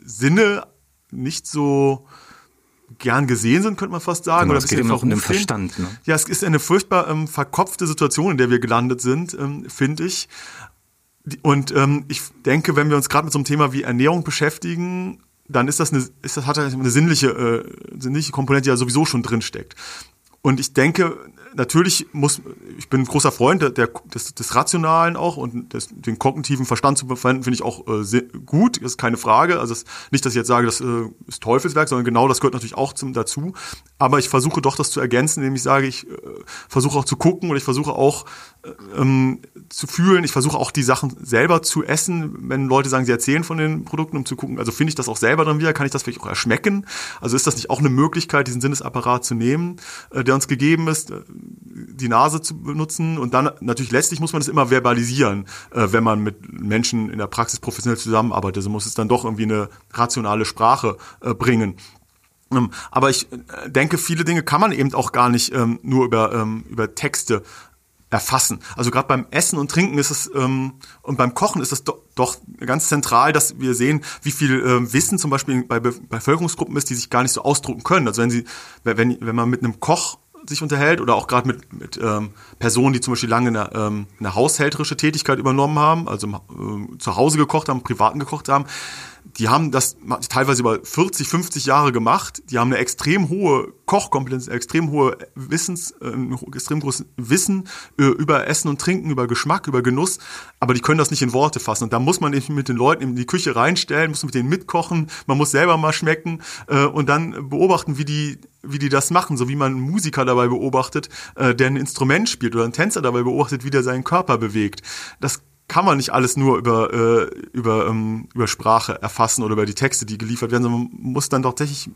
Sinne nicht so gern gesehen sind, könnte man fast sagen. Genau, oder es geht immer um den Verstand. Ne? Ja, es ist eine furchtbar ähm, verkopfte Situation, in der wir gelandet sind, ähm, finde ich. Und ähm, ich denke, wenn wir uns gerade mit so einem Thema wie Ernährung beschäftigen, dann ist das eine, ist das hat eine sinnliche, äh, sinnliche Komponente, die ja sowieso schon drin steckt. Und ich denke, natürlich muss, ich bin ein großer Freund der, der des, des Rationalen auch und des, den kognitiven Verstand zu verwenden, finde ich auch äh, sehr gut, ist keine Frage. Also das, nicht, dass ich jetzt sage, das äh, ist Teufelswerk, sondern genau das gehört natürlich auch zum, dazu. Aber ich versuche doch das zu ergänzen, indem ich sage, ich äh, versuche auch zu gucken und ich versuche auch ähm, zu fühlen. Ich versuche auch die Sachen selber zu essen, wenn Leute sagen, sie erzählen von den Produkten, um zu gucken, also finde ich das auch selber dann wieder, kann ich das vielleicht auch erschmecken? Also ist das nicht auch eine Möglichkeit, diesen Sinnesapparat zu nehmen, äh, der uns gegeben ist, äh, die Nase zu benutzen und dann natürlich letztlich muss man das immer verbalisieren, äh, wenn man mit Menschen in der Praxis professionell zusammenarbeitet. Also muss es dann doch irgendwie eine rationale Sprache äh, bringen. Ähm, aber ich äh, denke, viele Dinge kann man eben auch gar nicht ähm, nur über, ähm, über Texte erfassen. Also gerade beim Essen und Trinken ist es ähm, und beim Kochen ist es do, doch ganz zentral, dass wir sehen, wie viel ähm, Wissen zum Beispiel bei Be Bevölkerungsgruppen ist, die sich gar nicht so ausdrucken können. Also wenn sie, wenn, wenn man mit einem Koch sich unterhält oder auch gerade mit, mit ähm, Personen, die zum Beispiel lange eine, ähm, eine haushälterische Tätigkeit übernommen haben, also äh, zu Hause gekocht haben, privaten gekocht haben, die haben das teilweise über 40, 50 Jahre gemacht. Die haben eine extrem hohe Kochkompetenz, extrem hohe Wissens, äh, extrem großes Wissen äh, über Essen und Trinken, über Geschmack, über Genuss. Aber die können das nicht in Worte fassen. Und da muss man eben mit den Leuten in die Küche reinstellen, muss mit denen mitkochen. Man muss selber mal schmecken äh, und dann beobachten, wie die wie die das machen, so wie man einen Musiker dabei beobachtet, äh, der ein Instrument spielt oder einen Tänzer dabei beobachtet, wie der seinen Körper bewegt. Das kann man nicht alles nur über, äh, über, ähm, über Sprache erfassen oder über die Texte, die geliefert werden, sondern man muss dann tatsächlich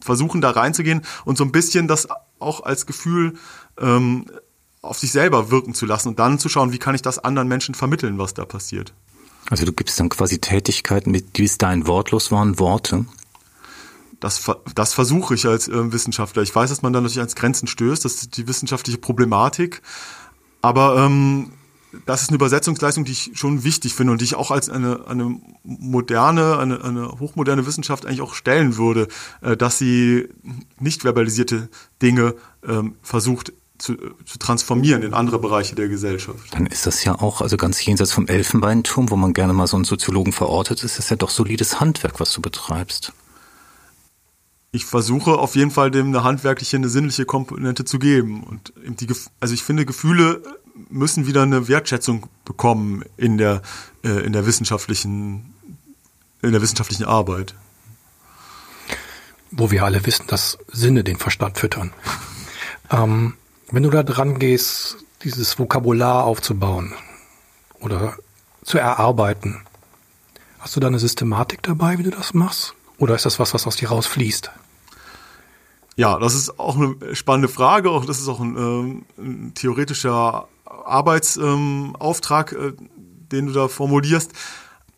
versuchen, da reinzugehen und so ein bisschen das auch als Gefühl ähm, auf sich selber wirken zu lassen und dann zu schauen, wie kann ich das anderen Menschen vermitteln, was da passiert. Also du gibst dann quasi Tätigkeiten, die bis dahin wortlos waren, Worte. Das, das versuche ich als äh, Wissenschaftler. Ich weiß, dass man da natürlich ans Grenzen stößt, das ist die wissenschaftliche Problematik. Aber ähm, das ist eine Übersetzungsleistung, die ich schon wichtig finde und die ich auch als eine, eine moderne, eine, eine hochmoderne Wissenschaft eigentlich auch stellen würde, äh, dass sie nicht verbalisierte Dinge ähm, versucht zu, zu transformieren in andere Bereiche der Gesellschaft. Dann ist das ja auch, also ganz jenseits vom Elfenbeinturm, wo man gerne mal so einen Soziologen verortet, ist das ja doch solides Handwerk, was du betreibst. Ich versuche auf jeden Fall dem eine handwerkliche, eine sinnliche Komponente zu geben. Und die, also ich finde, Gefühle müssen wieder eine Wertschätzung bekommen in der, äh, in der wissenschaftlichen, in der wissenschaftlichen Arbeit. Wo wir alle wissen, dass Sinne den Verstand füttern. ähm, wenn du da dran gehst, dieses Vokabular aufzubauen oder zu erarbeiten, hast du da eine Systematik dabei, wie du das machst? Oder ist das was, was aus dir rausfließt? Ja, das ist auch eine spannende Frage. Auch das ist auch ein, ähm, ein theoretischer Arbeitsauftrag, ähm, äh, den du da formulierst.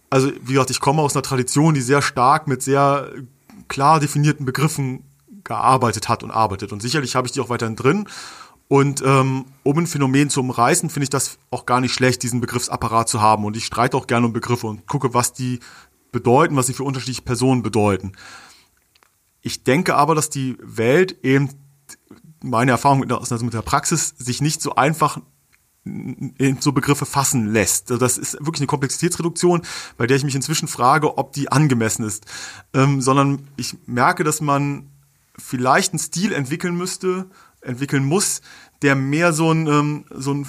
Also, wie gesagt, ich komme aus einer Tradition, die sehr stark mit sehr klar definierten Begriffen gearbeitet hat und arbeitet. Und sicherlich habe ich die auch weiterhin drin. Und ähm, um ein Phänomen zu umreißen, finde ich das auch gar nicht schlecht, diesen Begriffsapparat zu haben. Und ich streite auch gerne um Begriffe und gucke, was die bedeuten, was sie für unterschiedliche Personen bedeuten. Ich denke aber, dass die Welt eben, meine Erfahrung mit der, mit der Praxis, sich nicht so einfach in so Begriffe fassen lässt. Also das ist wirklich eine Komplexitätsreduktion, bei der ich mich inzwischen frage, ob die angemessen ist. Ähm, sondern ich merke, dass man vielleicht einen Stil entwickeln müsste, entwickeln muss, der mehr so ein, ähm, so ein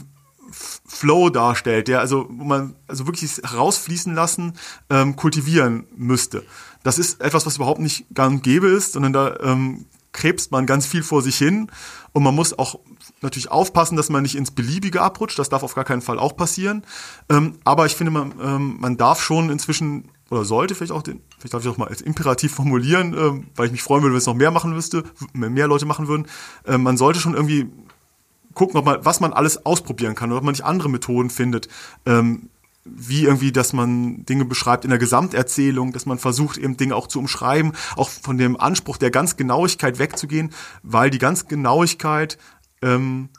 Flow darstellt, der also, wo man also wirklich herausfließen lassen, ähm, kultivieren müsste. Das ist etwas, was überhaupt nicht gang gäbe ist, sondern da ähm, krebst man ganz viel vor sich hin und man muss auch natürlich aufpassen, dass man nicht ins Beliebige abrutscht. Das darf auf gar keinen Fall auch passieren. Ähm, aber ich finde, man, ähm, man darf schon inzwischen oder sollte vielleicht auch den, vielleicht darf ich auch mal als Imperativ formulieren, ähm, weil ich mich freuen würde, wenn es noch mehr machen müsste, mehr Leute machen würden. Ähm, man sollte schon irgendwie gucken, ob man, was man alles ausprobieren kann oder ob man nicht andere Methoden findet, ähm, wie irgendwie, dass man Dinge beschreibt in der Gesamterzählung, dass man versucht, eben Dinge auch zu umschreiben, auch von dem Anspruch der ganz Genauigkeit wegzugehen, weil die ganz Genauigkeit ähm,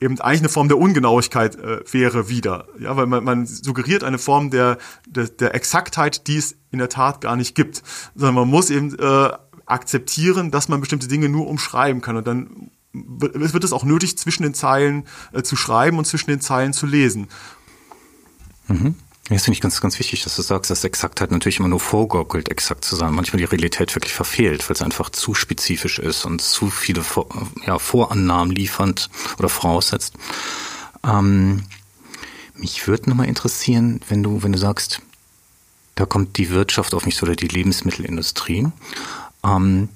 eben eigentlich eine Form der Ungenauigkeit äh, wäre wieder. Ja, weil man, man suggeriert eine Form der, der, der Exaktheit, die es in der Tat gar nicht gibt. Sondern man muss eben äh, akzeptieren, dass man bestimmte Dinge nur umschreiben kann. Und dann wird es auch nötig, zwischen den Zeilen äh, zu schreiben und zwischen den Zeilen zu lesen. Mhm. Das finde ich ganz, ganz wichtig, dass du sagst, dass Exaktheit natürlich immer nur vorgaukelt, exakt zu sein. Manchmal die Realität wirklich verfehlt, weil es einfach zu spezifisch ist und zu viele Vor ja, Vorannahmen liefernd oder voraussetzt. Ähm, mich würde nochmal interessieren, wenn du, wenn du sagst, da kommt die Wirtschaft auf mich so oder die Lebensmittelindustrie. Ähm,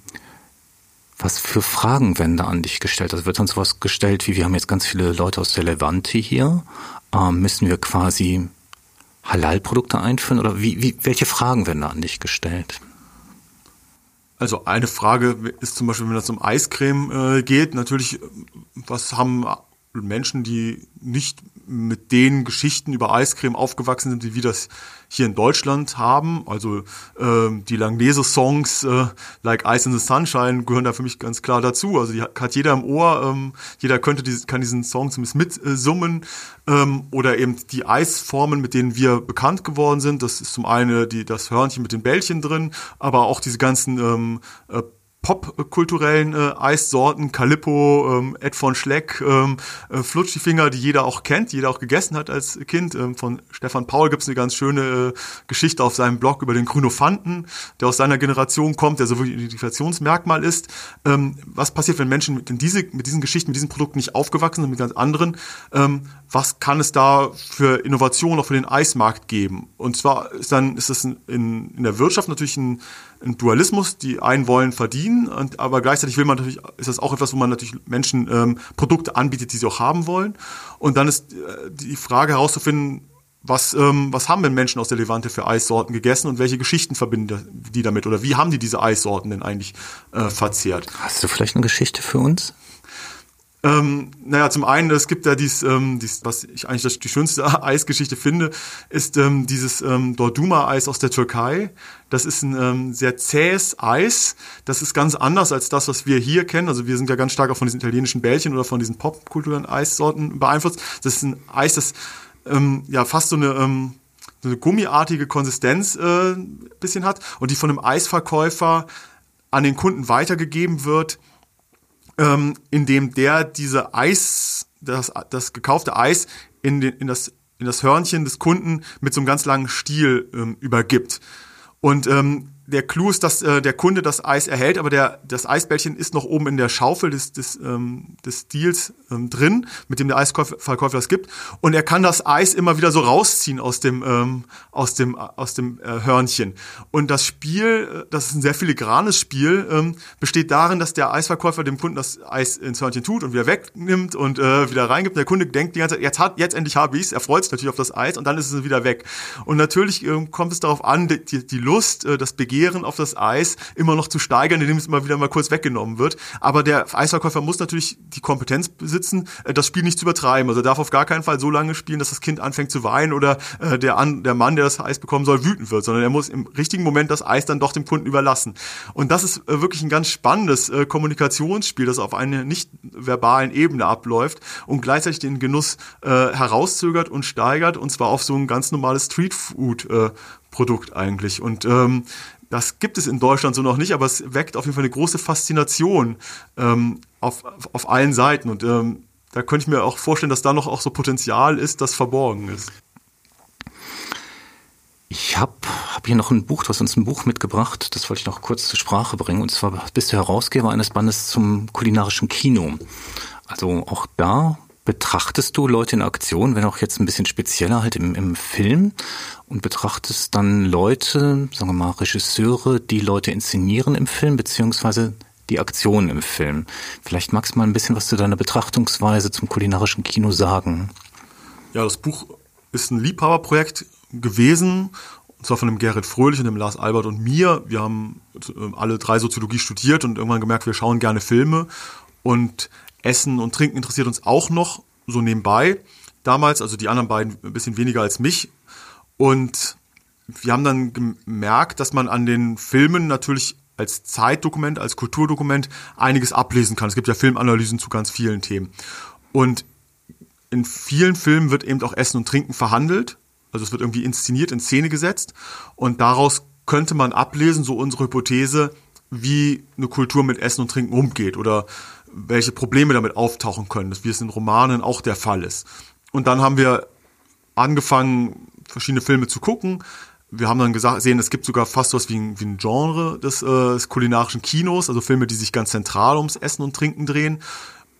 was für Fragen werden da an dich gestellt? Also wird dann sowas gestellt, wie wir haben jetzt ganz viele Leute aus der Levante hier. Ähm, müssen wir quasi Halal-Produkte einführen oder wie, wie, welche Fragen werden da an dich gestellt? Also eine Frage ist zum Beispiel, wenn es um Eiscreme äh, geht, natürlich, was haben Menschen, die nicht mit den Geschichten über Eiscreme aufgewachsen sind, wie wir das hier in Deutschland haben. Also ähm, die Langnese-Songs äh, like Ice in the Sunshine gehören da für mich ganz klar dazu. Also die hat jeder im Ohr, ähm, jeder könnte diese, kann diesen Song zumindest mitsummen. Ähm, oder eben die Eisformen, mit denen wir bekannt geworden sind. Das ist zum einen die, das Hörnchen mit den Bällchen drin, aber auch diese ganzen ähm, äh, popkulturellen äh, Eissorten, Calippo, ähm, Ed von Schleck, ähm, äh, Flutschifinger, die jeder auch kennt, jeder auch gegessen hat als Kind. Ähm, von Stefan Paul gibt's eine ganz schöne äh, Geschichte auf seinem Blog über den Grünophanten, der aus seiner Generation kommt, der so wirklich ein Identifikationsmerkmal ist. Ähm, was passiert, wenn Menschen mit, diese, mit diesen Geschichten, mit diesen Produkten nicht aufgewachsen sind, mit ganz anderen? Ähm, was kann es da für Innovationen auch für den Eismarkt geben? Und zwar ist dann ist das in, in der Wirtschaft natürlich ein ein Dualismus, die einen wollen verdienen, und, aber gleichzeitig will man natürlich, ist das auch etwas, wo man natürlich Menschen ähm, Produkte anbietet, die sie auch haben wollen. Und dann ist äh, die Frage herauszufinden, was, ähm, was haben denn Menschen aus der Levante für Eissorten gegessen und welche Geschichten verbinden die damit oder wie haben die diese Eissorten denn eigentlich äh, verzehrt? Hast du vielleicht eine Geschichte für uns? Ähm, naja, zum einen, es gibt ja dies, ähm, dies, was ich eigentlich die schönste Eisgeschichte finde, ist ähm, dieses ähm, Dorduma-Eis aus der Türkei. Das ist ein ähm, sehr zähes Eis. Das ist ganz anders als das, was wir hier kennen. Also wir sind ja ganz stark auch von diesen italienischen Bällchen oder von diesen popkulturellen Eissorten beeinflusst. Das ist ein Eis, das ähm, ja fast so eine ähm, so eine gummiartige Konsistenz äh, bisschen hat und die von einem Eisverkäufer an den Kunden weitergegeben wird ähm, in dem der diese Eis, das, das gekaufte Eis in, den, in, das, in das Hörnchen des Kunden mit so einem ganz langen Stiel ähm, übergibt. Und ähm, der Clou ist, dass äh, der Kunde das Eis erhält, aber der, das Eisbällchen ist noch oben in der Schaufel des, des, ähm, des Deals ähm, drin, mit dem der Eisverkäufer das gibt. Und er kann das Eis immer wieder so rausziehen aus dem, ähm, aus dem, aus dem äh, Hörnchen. Und das Spiel, äh, das ist ein sehr filigranes Spiel, ähm, besteht darin, dass der Eisverkäufer dem Kunden das Eis ins Hörnchen tut und wieder wegnimmt und äh, wieder reingibt. Und der Kunde denkt die ganze Zeit, jetzt, hat, jetzt endlich habe ich es. Er freut sich natürlich auf das Eis und dann ist es wieder weg. Und natürlich äh, kommt es darauf an, die, die Lust, äh, das Begehren, Begehren auf das Eis immer noch zu steigern, indem es immer wieder mal kurz weggenommen wird. Aber der Eisverkäufer muss natürlich die Kompetenz besitzen, äh, das Spiel nicht zu übertreiben. Also darf auf gar keinen Fall so lange spielen, dass das Kind anfängt zu weinen oder äh, der, An der Mann, der das Eis bekommen soll, wütend wird, sondern er muss im richtigen Moment das Eis dann doch dem Kunden überlassen. Und das ist äh, wirklich ein ganz spannendes Kommunikationsspiel, das auf einer nicht verbalen Ebene abläuft und gleichzeitig den Genuss herauszögert und steigert und zwar auf so ein ganz normales Streetfood Produkt eigentlich. Und ähm, das gibt es in Deutschland so noch nicht, aber es weckt auf jeden Fall eine große Faszination ähm, auf, auf allen Seiten. Und ähm, da könnte ich mir auch vorstellen, dass da noch auch so Potenzial ist, das verborgen ist. Ich habe hab hier noch ein Buch, du hast uns ein Buch mitgebracht, das wollte ich noch kurz zur Sprache bringen. Und zwar bist du Herausgeber eines Bandes zum kulinarischen Kino. Also auch da betrachtest du Leute in Aktion, wenn auch jetzt ein bisschen spezieller halt im, im Film und betrachtest dann Leute, sagen wir mal Regisseure, die Leute inszenieren im Film, beziehungsweise die Aktion im Film. Vielleicht magst du mal ein bisschen was zu deiner Betrachtungsweise zum kulinarischen Kino sagen. Ja, das Buch ist ein Liebhaberprojekt gewesen, und zwar von dem Gerrit Fröhlich und dem Lars Albert und mir. Wir haben äh, alle drei Soziologie studiert und irgendwann gemerkt, wir schauen gerne Filme und Essen und Trinken interessiert uns auch noch so nebenbei. Damals, also die anderen beiden ein bisschen weniger als mich. Und wir haben dann gemerkt, dass man an den Filmen natürlich als Zeitdokument, als Kulturdokument einiges ablesen kann. Es gibt ja Filmanalysen zu ganz vielen Themen. Und in vielen Filmen wird eben auch Essen und Trinken verhandelt. Also es wird irgendwie inszeniert, in Szene gesetzt. Und daraus könnte man ablesen, so unsere Hypothese, wie eine Kultur mit Essen und Trinken umgeht oder welche Probleme damit auftauchen können, wie es in Romanen auch der Fall ist. Und dann haben wir angefangen, verschiedene Filme zu gucken. Wir haben dann gesagt, sehen, es gibt sogar fast was wie ein, wie ein Genre des, äh, des kulinarischen Kinos, also Filme, die sich ganz zentral ums Essen und Trinken drehen.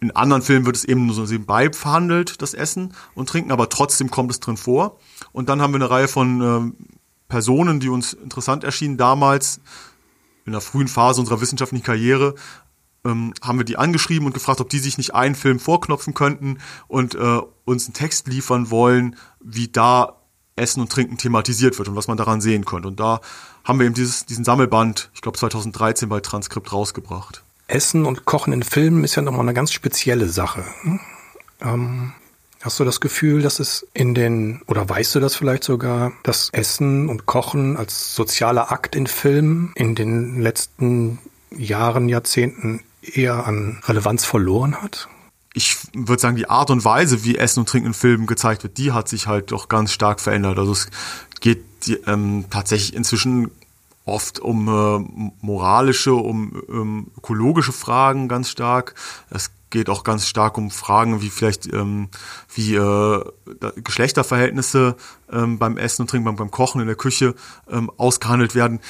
In anderen Filmen wird es eben nur so nebenbei verhandelt, das Essen und Trinken, aber trotzdem kommt es drin vor. Und dann haben wir eine Reihe von äh, Personen, die uns interessant erschienen damals, in der frühen Phase unserer wissenschaftlichen Karriere, ähm, haben wir die angeschrieben und gefragt, ob die sich nicht einen Film vorknopfen könnten und äh, uns einen Text liefern wollen, wie da Essen und Trinken thematisiert wird und was man daran sehen könnte. Und da haben wir eben dieses, diesen Sammelband, ich glaube 2013 bei Transkript rausgebracht. Essen und Kochen in Filmen ist ja nochmal eine ganz spezielle Sache. Hm? Ähm, hast du das Gefühl, dass es in den, oder weißt du das vielleicht sogar, dass Essen und Kochen als sozialer Akt in Filmen in den letzten Jahren, Jahrzehnten eher an Relevanz verloren hat? ich würde sagen, die Art und Weise, wie Essen und Trinken in Filmen gezeigt wird, die hat sich halt doch ganz stark verändert. Also es geht ähm, tatsächlich inzwischen oft um äh, moralische, um ähm, ökologische Fragen ganz stark. Es geht auch ganz stark um Fragen wie vielleicht ähm, wie äh, Geschlechterverhältnisse ähm, beim Essen und Trinken, beim, beim Kochen in der Küche ähm, ausgehandelt werden.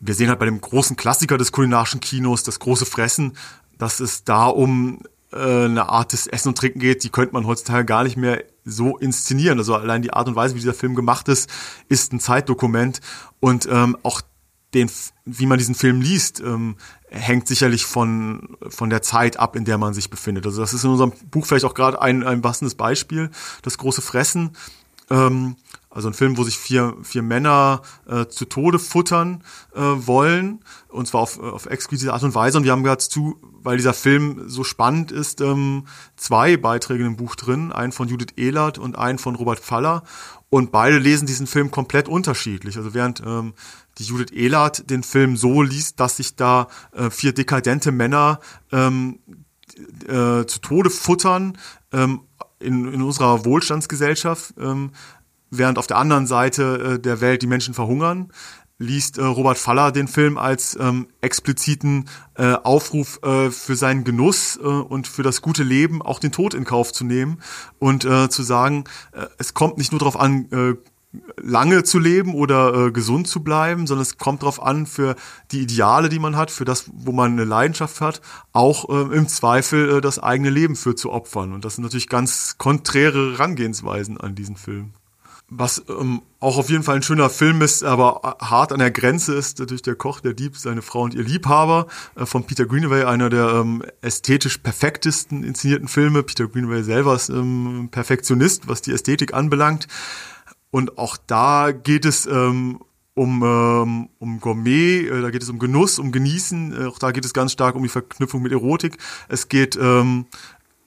Wir sehen halt bei dem großen Klassiker des kulinarischen Kinos, das große Fressen, dass es da um äh, eine Art des Essen und Trinken geht, die könnte man heutzutage gar nicht mehr so inszenieren. Also allein die Art und Weise, wie dieser Film gemacht ist, ist ein Zeitdokument und ähm, auch den, wie man diesen Film liest, ähm, hängt sicherlich von, von der Zeit ab, in der man sich befindet. Also das ist in unserem Buch vielleicht auch gerade ein, ein passendes Beispiel, das große Fressen. Ähm, also ein Film, wo sich vier, vier Männer äh, zu Tode futtern äh, wollen, und zwar auf, auf exquisite Art und Weise. Und wir haben dazu, weil dieser Film so spannend ist, ähm, zwei Beiträge im Buch drin, einen von Judith Ehlert und einen von Robert Faller. Und beide lesen diesen Film komplett unterschiedlich. Also während ähm, die Judith Ehlert den Film so liest, dass sich da äh, vier dekadente Männer ähm, äh, zu Tode futtern ähm, in, in unserer Wohlstandsgesellschaft, ähm, während auf der anderen Seite äh, der Welt die Menschen verhungern, liest äh, Robert Faller den Film als ähm, expliziten äh, Aufruf äh, für seinen Genuss äh, und für das gute Leben auch den Tod in Kauf zu nehmen und äh, zu sagen, äh, es kommt nicht nur darauf an, äh, lange zu leben oder äh, gesund zu bleiben, sondern es kommt darauf an, für die Ideale, die man hat, für das, wo man eine Leidenschaft hat, auch äh, im Zweifel äh, das eigene Leben für zu opfern. Und das sind natürlich ganz konträre Herangehensweisen an diesen Film. Was ähm, auch auf jeden Fall ein schöner Film ist, aber hart an der Grenze ist natürlich der Koch, der Dieb, seine Frau und ihr Liebhaber äh, von Peter Greenaway, einer der ähm, ästhetisch perfektesten inszenierten Filme. Peter Greenaway selber ist ähm, Perfektionist, was die Ästhetik anbelangt. Und auch da geht es ähm, um, ähm, um Gourmet, äh, da geht es um Genuss, um Genießen. Äh, auch da geht es ganz stark um die Verknüpfung mit Erotik. Es geht ähm,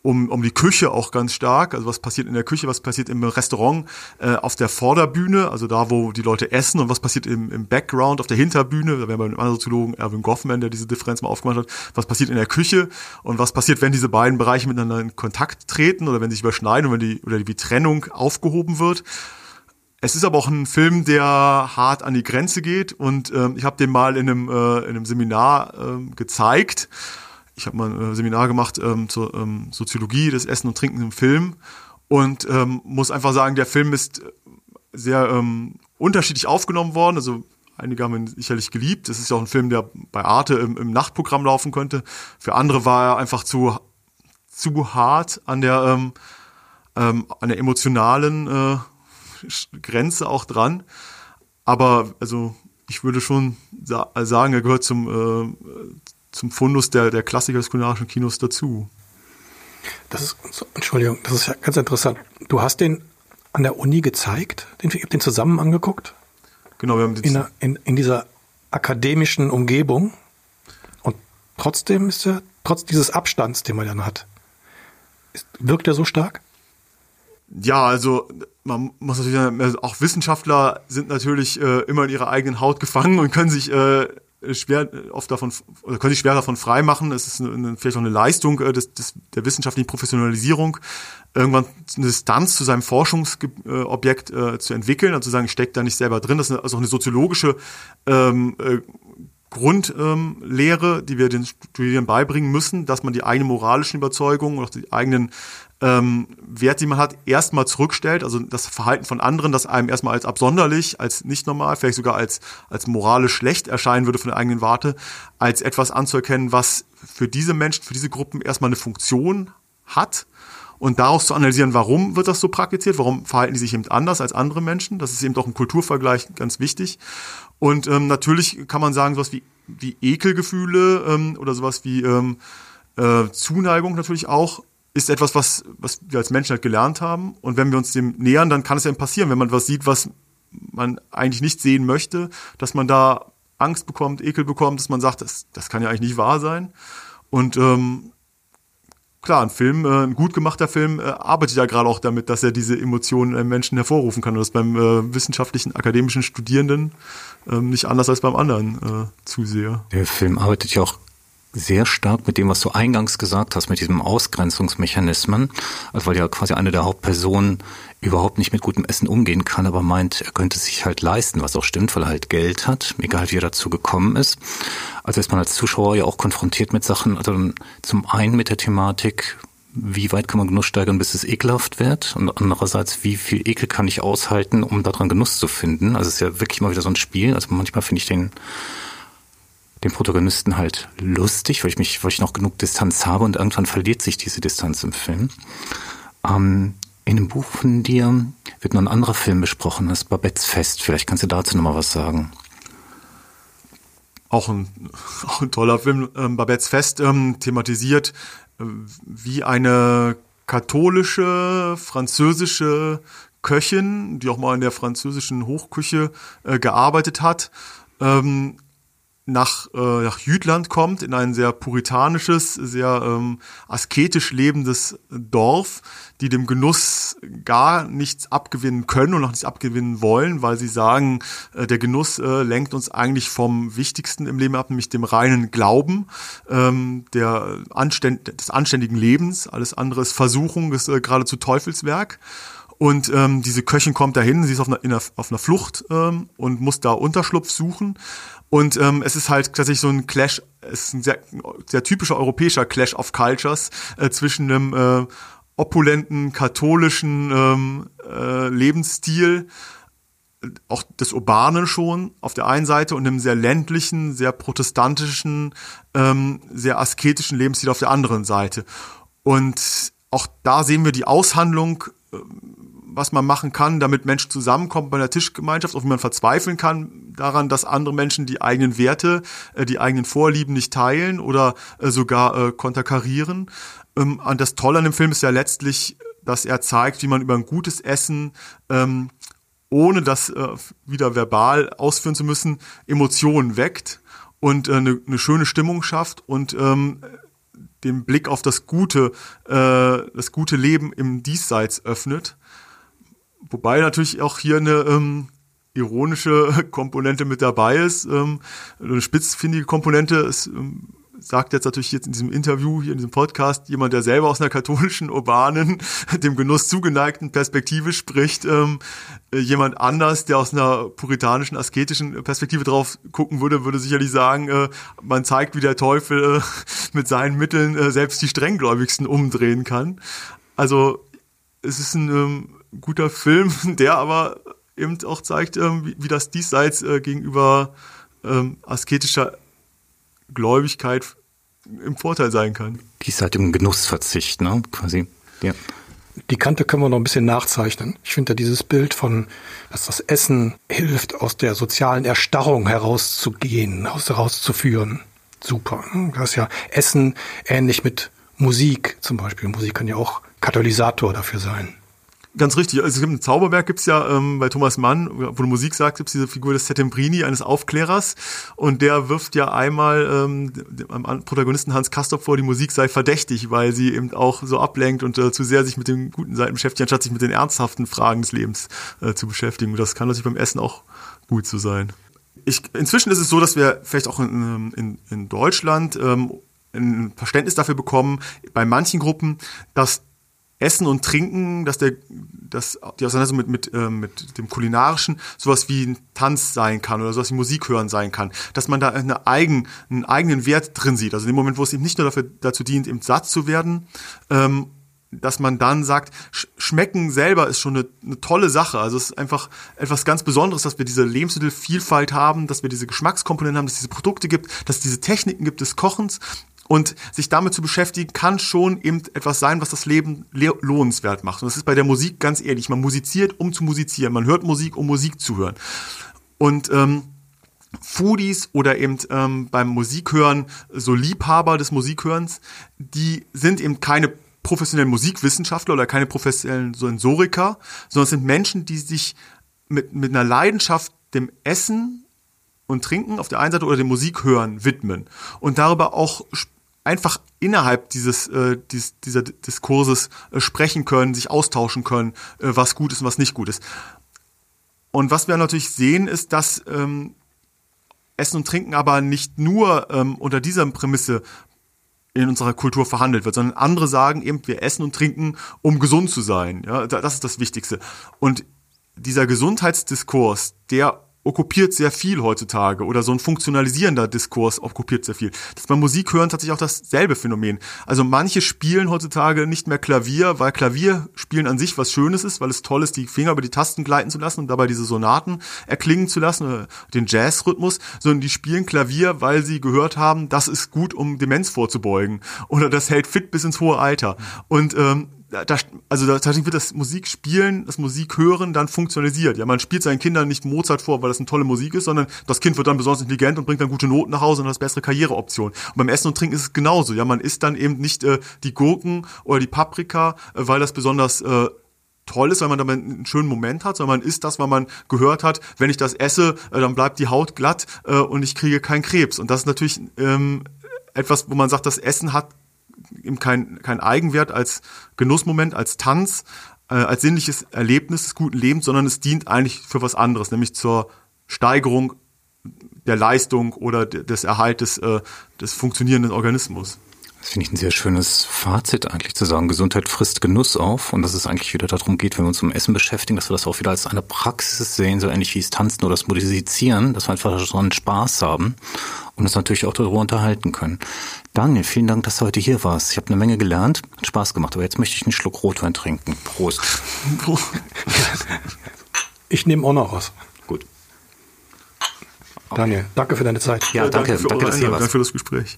um, um die Küche auch ganz stark. Also was passiert in der Küche, was passiert im Restaurant äh, auf der Vorderbühne, also da, wo die Leute essen und was passiert im, im Background, auf der Hinterbühne. Da wir mit einem Soziologen Erwin Goffman, der diese Differenz mal aufgemacht hat. Was passiert in der Küche und was passiert, wenn diese beiden Bereiche miteinander in Kontakt treten oder wenn sie sich überschneiden und wenn die, oder die Trennung aufgehoben wird. Es ist aber auch ein Film, der hart an die Grenze geht und ähm, ich habe den mal in einem, äh, in einem Seminar ähm, gezeigt ich habe mal ein äh, Seminar gemacht ähm, zur ähm, Soziologie des Essen und Trinken im Film und ähm, muss einfach sagen, der Film ist äh, sehr ähm, unterschiedlich aufgenommen worden. Also einige haben ihn sicherlich geliebt. Es ist ja auch ein Film, der bei Arte im, im, Nachtprogramm laufen könnte. Für andere war er einfach zu zu hart an der ähm, ähm, an der emotionalen äh, Grenze auch dran. Aber also ich würde schon sa sagen, er gehört zum äh, zum Fundus der, der Klassiker des kulinarischen Kinos dazu. Das ist, Entschuldigung, das ist ja ganz interessant. Du hast den an der Uni gezeigt, den, ich habe den zusammen angeguckt. Genau, wir haben den in, der, in, in dieser akademischen Umgebung. Und trotzdem ist er, trotz dieses Abstands, den man dann hat, ist, wirkt er so stark? Ja, also man muss natürlich sagen, auch Wissenschaftler sind natürlich äh, immer in ihrer eigenen Haut gefangen und können sich äh, schwer oft davon oder können sich schwer davon freimachen. Es ist eine, vielleicht auch eine Leistung äh, des, des, der wissenschaftlichen Professionalisierung, irgendwann eine Distanz zu seinem Forschungsobjekt äh, zu entwickeln, also zu sagen, ich stecke da nicht selber drin. Das ist also auch eine soziologische ähm, äh, Grundlehre, ähm, die wir den Studierenden beibringen müssen, dass man die eigenen moralischen Überzeugungen oder die eigenen ähm, man hat, erstmal zurückstellt, also das Verhalten von anderen, das einem erstmal als absonderlich, als nicht normal, vielleicht sogar als, als moralisch schlecht erscheinen würde von der eigenen Warte, als etwas anzuerkennen, was für diese Menschen, für diese Gruppen erstmal eine Funktion hat und daraus zu analysieren, warum wird das so praktiziert, warum verhalten die sich eben anders als andere Menschen. Das ist eben doch im Kulturvergleich ganz wichtig. Und ähm, natürlich kann man sagen, sowas wie, wie Ekelgefühle ähm, oder sowas wie ähm, äh, Zuneigung natürlich auch ist etwas, was, was wir als Menschen halt gelernt haben. Und wenn wir uns dem nähern, dann kann es eben passieren, wenn man was sieht, was man eigentlich nicht sehen möchte, dass man da Angst bekommt, Ekel bekommt, dass man sagt, das, das kann ja eigentlich nicht wahr sein. Und ähm, klar, ein Film, äh, ein gut gemachter Film, äh, arbeitet ja gerade auch damit, dass er diese Emotionen im Menschen hervorrufen kann. Und das beim äh, wissenschaftlichen, akademischen Studierenden äh, nicht anders als beim anderen äh, Zuseher. Der Film arbeitet ja auch sehr stark mit dem, was du eingangs gesagt hast, mit diesem Ausgrenzungsmechanismen. Also weil ja quasi eine der Hauptpersonen überhaupt nicht mit gutem Essen umgehen kann, aber meint, er könnte sich halt leisten, was auch stimmt, weil er halt Geld hat, egal wie er dazu gekommen ist. Also ist man als Zuschauer ja auch konfrontiert mit Sachen, also zum einen mit der Thematik, wie weit kann man Genuss steigern, bis es ekelhaft wird? Und andererseits, wie viel Ekel kann ich aushalten, um daran Genuss zu finden? Also es ist ja wirklich mal wieder so ein Spiel. Also manchmal finde ich den den Protagonisten halt lustig, weil ich mich, weil ich noch genug Distanz habe und irgendwann verliert sich diese Distanz im Film. Ähm, in dem Buch von dir wird noch ein anderer Film besprochen, das Babettes Fest. Vielleicht kannst du dazu noch mal was sagen. Auch ein, auch ein toller Film, ähm, Babettes Fest, ähm, thematisiert, äh, wie eine katholische, französische Köchin, die auch mal in der französischen Hochküche äh, gearbeitet hat, ähm, nach, äh, nach Jütland kommt, in ein sehr puritanisches, sehr ähm, asketisch lebendes Dorf, die dem Genuss gar nichts abgewinnen können und auch nichts abgewinnen wollen, weil sie sagen, äh, der Genuss äh, lenkt uns eigentlich vom Wichtigsten im Leben ab, nämlich dem reinen Glauben, ähm, der Anständ des anständigen Lebens. Alles andere ist Versuchung, ist äh, geradezu Teufelswerk. Und ähm, diese Köchin kommt dahin, sie ist auf einer, einer, auf einer Flucht ähm, und muss da Unterschlupf suchen. Und ähm, es ist halt tatsächlich so ein Clash, es ist ein sehr, sehr typischer europäischer Clash of Cultures äh, zwischen einem äh, opulenten katholischen ähm, äh, Lebensstil, auch des Urbanen schon auf der einen Seite und einem sehr ländlichen, sehr protestantischen, ähm, sehr asketischen Lebensstil auf der anderen Seite. Und auch da sehen wir die Aushandlung ähm, was man machen kann, damit Menschen zusammenkommen bei einer Tischgemeinschaft, auch wie man verzweifeln kann daran, dass andere Menschen die eigenen Werte, äh, die eigenen Vorlieben nicht teilen oder äh, sogar äh, konterkarieren. Ähm, und das Tolle an dem Film ist ja letztlich, dass er zeigt, wie man über ein gutes Essen ähm, ohne das wieder verbal ausführen zu müssen, Emotionen weckt und eine, eine schöne Stimmung schafft und ähm, den Blick auf das gute, das gute Leben im Diesseits öffnet. Wobei natürlich auch hier eine ähm, ironische Komponente mit dabei ist, ähm, eine spitzfindige Komponente. Es ähm, sagt jetzt natürlich jetzt in diesem Interview, hier in diesem Podcast, jemand, der selber aus einer katholischen, urbanen, dem Genuss zugeneigten Perspektive spricht, ähm, äh, jemand anders, der aus einer puritanischen, asketischen Perspektive drauf gucken würde, würde sicherlich sagen, äh, man zeigt, wie der Teufel äh, mit seinen Mitteln äh, selbst die strenggläubigsten umdrehen kann. Also es ist ein ähm, guter Film, der aber eben auch zeigt, ähm, wie, wie, das Diesseits äh, gegenüber ähm, asketischer Gläubigkeit im Vorteil sein kann. Dies halt im Genussverzicht, ne? Quasi. Ja. Die Kante können wir noch ein bisschen nachzeichnen. Ich finde ja dieses Bild von, dass das Essen hilft, aus der sozialen Erstarrung herauszugehen, herauszuführen. Super. Das ist ja Essen ähnlich mit Musik zum Beispiel. Musik kann ja auch Katalysator dafür sein. Ganz richtig. Also es gibt ein Zauberwerk, gibt's ja ähm, bei Thomas Mann, wo du Musik sagst, gibt's diese Figur des Settembrini, eines Aufklärers. Und der wirft ja einmal ähm, dem Protagonisten Hans Kastorp vor, die Musik sei verdächtig, weil sie eben auch so ablenkt und äh, zu sehr sich mit den guten Seiten beschäftigt, anstatt sich mit den ernsthaften Fragen des Lebens äh, zu beschäftigen. Und das kann natürlich beim Essen auch gut so sein. Ich, inzwischen ist es so, dass wir vielleicht auch in, in, in Deutschland ähm, ein Verständnis dafür bekommen, bei manchen Gruppen, dass Essen und Trinken, dass der, dass die Auseinandersetzung mit, mit, äh, mit dem Kulinarischen sowas wie ein Tanz sein kann oder sowas wie Musik hören sein kann. Dass man da eine eigen, einen eigenen Wert drin sieht. Also in dem Moment, wo es eben nicht nur dafür, dazu dient, eben satt zu werden, ähm, dass man dann sagt, schmecken selber ist schon eine, eine, tolle Sache. Also es ist einfach etwas ganz Besonderes, dass wir diese Lebensmittelvielfalt haben, dass wir diese Geschmackskomponenten haben, dass es diese Produkte gibt, dass es diese Techniken gibt des Kochens und sich damit zu beschäftigen, kann schon eben etwas sein, was das Leben lohnenswert macht. Und das ist bei der Musik ganz ehrlich. Man musiziert, um zu musizieren. Man hört Musik, um Musik zu hören. Und ähm, Foodies oder eben ähm, beim Musikhören so Liebhaber des Musikhörens, die sind eben keine professionellen Musikwissenschaftler oder keine professionellen Sensoriker, sondern es sind Menschen, die sich mit, mit einer Leidenschaft dem Essen und Trinken auf der einen Seite oder dem Musikhören widmen und darüber auch einfach innerhalb dieses, äh, dieses dieser Diskurses äh, sprechen können, sich austauschen können, äh, was gut ist und was nicht gut ist. Und was wir natürlich sehen, ist, dass ähm, Essen und Trinken aber nicht nur ähm, unter dieser Prämisse in unserer Kultur verhandelt wird, sondern andere sagen eben, wir essen und trinken, um gesund zu sein. Ja, das ist das Wichtigste. Und dieser Gesundheitsdiskurs, der okkupiert sehr viel heutzutage oder so ein funktionalisierender Diskurs okkupiert sehr viel. Das beim Musik hören tatsächlich auch dasselbe Phänomen. Also manche spielen heutzutage nicht mehr Klavier, weil Klavierspielen an sich was Schönes ist, weil es toll ist, die Finger über die Tasten gleiten zu lassen und dabei diese Sonaten erklingen zu lassen, oder den Jazzrhythmus, sondern die spielen Klavier, weil sie gehört haben, das ist gut, um Demenz vorzubeugen oder das hält fit bis ins hohe Alter. Und ähm, da, also tatsächlich wird das Musikspielen, das Musikhören dann funktionalisiert. Ja, man spielt seinen Kindern nicht Mozart vor, weil das eine tolle Musik ist, sondern das Kind wird dann besonders intelligent und bringt dann gute Noten nach Hause und hat bessere Karriereoptionen. Und beim Essen und Trinken ist es genauso. Ja, man isst dann eben nicht äh, die Gurken oder die Paprika, äh, weil das besonders äh, toll ist, weil man damit einen schönen Moment hat, sondern man isst das, weil man gehört hat, wenn ich das esse, äh, dann bleibt die Haut glatt äh, und ich kriege keinen Krebs. Und das ist natürlich ähm, etwas, wo man sagt, das Essen hat eben kein, kein Eigenwert als Genussmoment, als Tanz, äh, als sinnliches Erlebnis des guten Lebens, sondern es dient eigentlich für was anderes, nämlich zur Steigerung der Leistung oder des Erhaltes äh, des funktionierenden Organismus. Das finde ich ein sehr schönes Fazit eigentlich zu sagen. Gesundheit frisst Genuss auf und dass es eigentlich wieder darum geht, wenn wir uns um Essen beschäftigen, dass wir das auch wieder als eine Praxis sehen, so ähnlich wie es Tanzen oder das Musizieren, dass wir einfach daran Spaß haben und uns natürlich auch darüber unterhalten können. Daniel, vielen Dank, dass du heute hier warst. Ich habe eine Menge gelernt, hat Spaß gemacht, aber jetzt möchte ich einen Schluck Rotwein trinken. Prost. Ich nehme auch noch was. Gut. Daniel, danke für deine Zeit. Ja, danke, danke, danke dass du hier warst. Danke für das Gespräch.